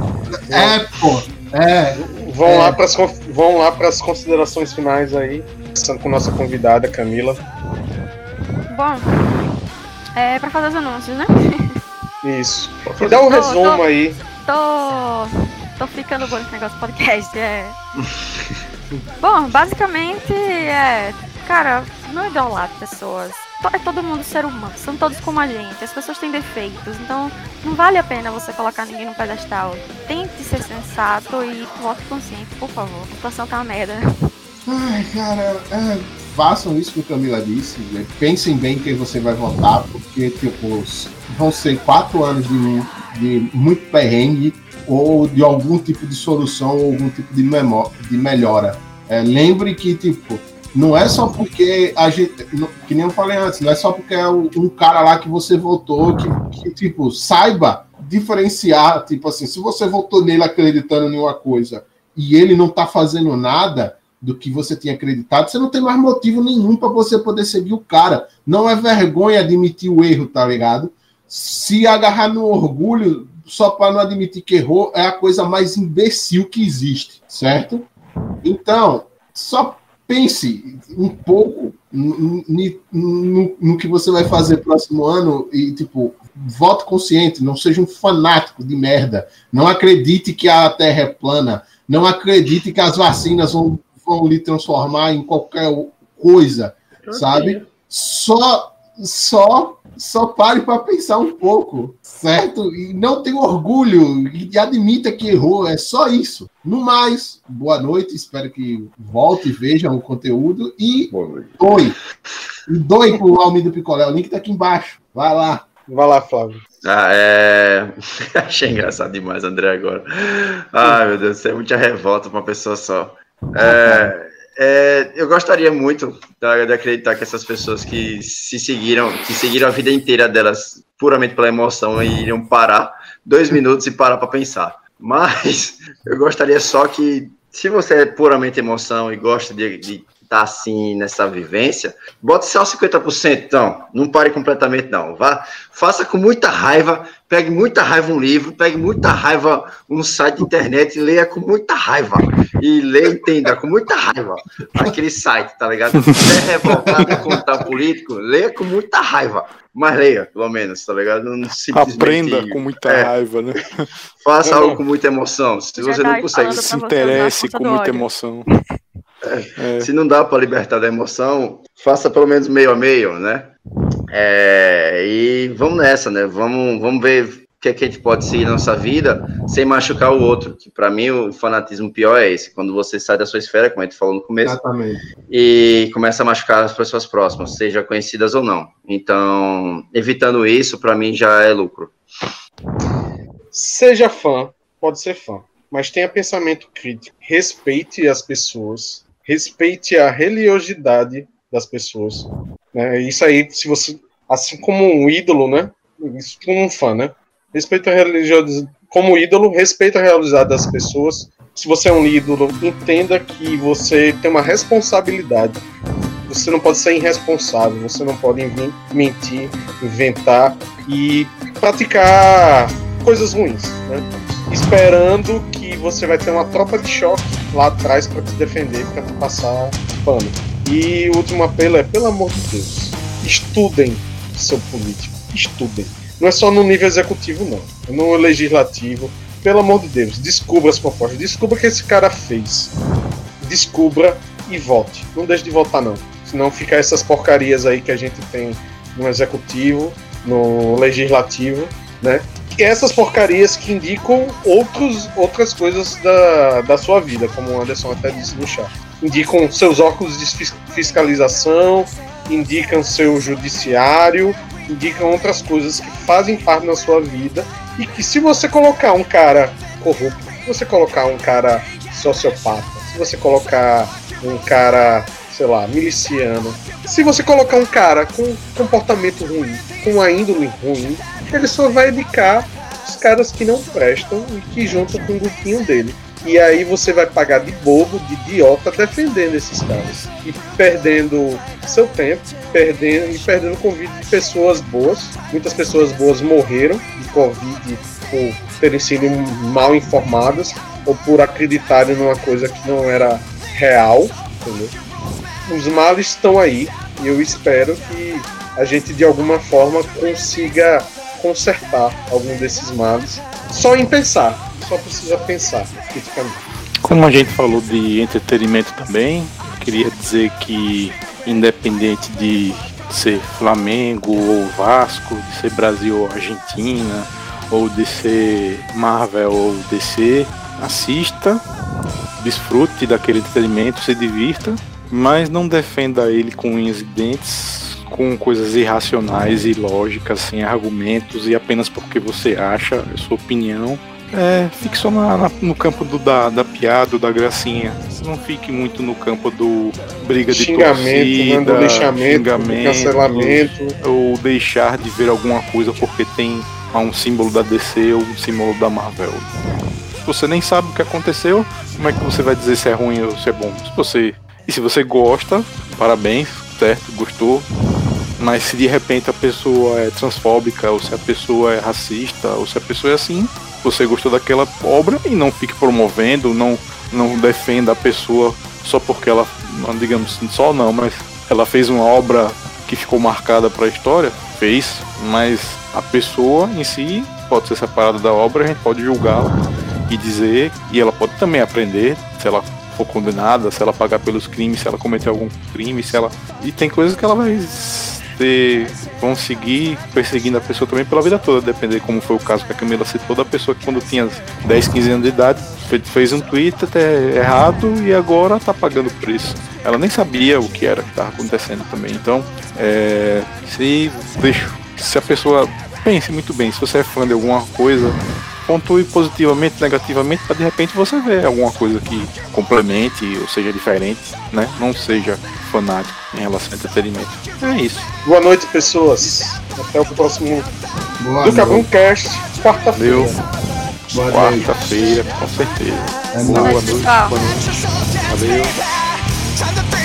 É, pô. É. Vão é. lá para as vão lá para as considerações finais aí, começando com nossa convidada Camila. Bom, é para fazer os anúncios, né? Isso. E dá um Tô, resumo tô. aí. Tô. tô ficando bom nesse negócio podcast, é. Bom, basicamente é. Cara, não idolatre pessoas. To- É todo mundo ser humano, são todos como a gente. As pessoas têm defeitos, então não vale a pena você colocar ninguém no pedestal. Tente ser sensato e vote consciente, por favor. A situação tá uma merda. Ai, cara, é, façam isso que a Camila disse. né? Pensem bem quem você vai votar, porque, tipo, vão ser quatro anos de, de muito perrengue ou de algum tipo de solução ou algum tipo de, memó- de melhora. É, lembre que, tipo, não é só porque a gente. Que nem eu falei antes, não é só porque é um um cara lá que você votou que, que, tipo, saiba diferenciar. Tipo assim, se você votou nele acreditando em uma coisa e ele não tá fazendo nada do que você tinha acreditado, você não tem mais motivo nenhum para você poder seguir o cara. Não é vergonha admitir o erro, tá ligado? Se agarrar no orgulho só para não admitir que errou é a coisa mais imbecil que existe, certo? Então, só pense um pouco no, no- no- no que você vai fazer próximo ano e, tipo, vote consciente, não seja um fanático de merda. Não acredite que a Terra é plana. Não acredite que as vacinas vão, vão lhe transformar em qualquer coisa, sabe? Só, só, só pare para pensar um pouco, certo? E não tenha orgulho e admita que errou. É só isso. No mais, boa noite. Espero que volte e vejam o conteúdo e doe. E doe pro Almido Picolé. O link tá aqui embaixo. Vai lá. Vai lá, Flávio. Ah, é. Achei engraçado demais, André, agora. Ai, meu Deus, isso é muita revolta pra uma pessoa só. É, é, eu gostaria muito de acreditar que essas pessoas que se seguiram, que seguiram a vida inteira delas puramente pela emoção e iriam parar dois minutos e parar para pensar. Mas eu gostaria só que, se você é puramente emoção e gosta de, de estar assim nessa vivência, bota só 50%, então. Não pare completamente, não. Vá, faça com muita raiva, pegue muita raiva um livro, pegue muita raiva um site de internet e leia com muita raiva. E leia, entenda, com muita raiva aquele site, tá ligado? Se é revoltado contra o político, leia com muita raiva. Mas leia, pelo menos, tá ligado? Não simplesmente Aprenda com muita é. raiva, né? faça algo com muita emoção. Se você não consegue Se interesse com muita emoção. É. Se não dá para libertar da emoção, faça pelo menos meio a meio, né? É, e vamos nessa, né? Vamos, vamos ver o que, é que a gente pode seguir na nossa vida sem machucar o outro. Que para mim o fanatismo pior é esse, quando você sai da sua esfera, como a gente falou no começo, Exatamente. e começa a machucar as pessoas próximas, seja conhecidas ou não. Então, evitando isso, para mim já é lucro. Seja fã, pode ser fã, mas tenha pensamento crítico. Respeite as pessoas, respeite a religiosidade das pessoas. Né? Isso aí, se você, assim como um ídolo, né? Isso como um fã, né? Respeita a religiosidade como ídolo, respeita a religiosidade das pessoas. Se você é um ídolo, entenda que você tem uma responsabilidade. Você não pode ser irresponsável, você não pode mentir, inventar e praticar coisas ruins, né? Esperando que você vai ter uma tropa de choque lá atrás para te defender, para te passar pano. E o último apelo é, pelo amor de Deus, estudem seu político, estudem. não é só no nível executivo, não. É no legislativo. Pelo amor de Deus, descubra as propostas. Descubra o que esse cara fez. Descubra e vote. Não deixe de votar, não. Senão fica essas porcarias aí que a gente tem no executivo, no legislativo, né? Essas porcarias que indicam outros, outras coisas da, da sua vida, como o Anderson até disse no chat. Indicam seus óculos de fiscalização, indicam seu judiciário, indicam outras coisas que fazem parte da sua vida e que se você colocar um cara corrupto, se você colocar um cara sociopata, se você colocar um cara, sei lá, miliciano, se você colocar um cara com comportamento ruim, com a índole ruim, ele só vai indicar os caras que não prestam e que juntam com o grupinho dele. E aí você vai pagar de bobo, de idiota, defendendo esses caras. E perdendo seu tempo, perdendo e perdendo o convite de pessoas boas. Muitas pessoas boas morreram de Covid por terem sido mal informadas ou por acreditarem numa coisa que não era real. Entendeu? Os males estão aí e eu espero que a gente de alguma forma consiga consertar algum desses males só em pensar só precisa pensar criticamente. Como a gente falou de entretenimento também, queria dizer que independente de ser Flamengo ou Vasco, de ser Brasil ou Argentina, ou de ser Marvel ou DC, assista, desfrute daquele entretenimento, se divirta, mas não defenda ele com unhas e dentes, com coisas irracionais e lógicas, sem argumentos e apenas porque você acha, é sua opinião é, fique só na, na, no campo do, da, da piada, da gracinha. Não fique muito no campo do briga de xingamento, torcida, né, do lixamento, do cancelamento. Ou deixar de ver alguma coisa porque tem um símbolo da DC ou um símbolo da Marvel. Você nem sabe o que aconteceu, como é que você vai dizer se é ruim ou se é bom? Se você, e se você gosta, parabéns, certo? Gostou, mas se de repente a pessoa é transfóbica, ou se a pessoa é racista, ou se a pessoa é assim, você gostou daquela obra e não fique promovendo, não, não defenda a pessoa só porque ela, digamos assim, só não, mas ela fez uma obra que ficou marcada para a história, fez, mas a pessoa em si pode ser separada da obra, a gente pode julgá-la e dizer, e ela pode também aprender, se ela for condenada, se ela pagar pelos crimes, se ela cometer algum crime, se ela. E tem coisas que ela vai ter, vão seguir perseguindo a pessoa também pela vida toda, depender como foi o caso que a Camila citou, da pessoa que quando tinha 10, 15 anos de idade fez um tweet até errado e agora tá pagando por isso. Ela nem sabia o que era que estava acontecendo também. Então, é, se, deixa, se a pessoa pense muito bem, se você é fã de alguma coisa, pontue positivamente, negativamente, para de repente você ver alguma coisa que complemente ou seja diferente, né? Não seja fanático em relação ao entretenimento. É isso. Boa noite, pessoas. Até o próximo Boa do Cast, quarta-feira. Quarta-feira, com certeza. É boa, boa noite, boa noite. Valeu.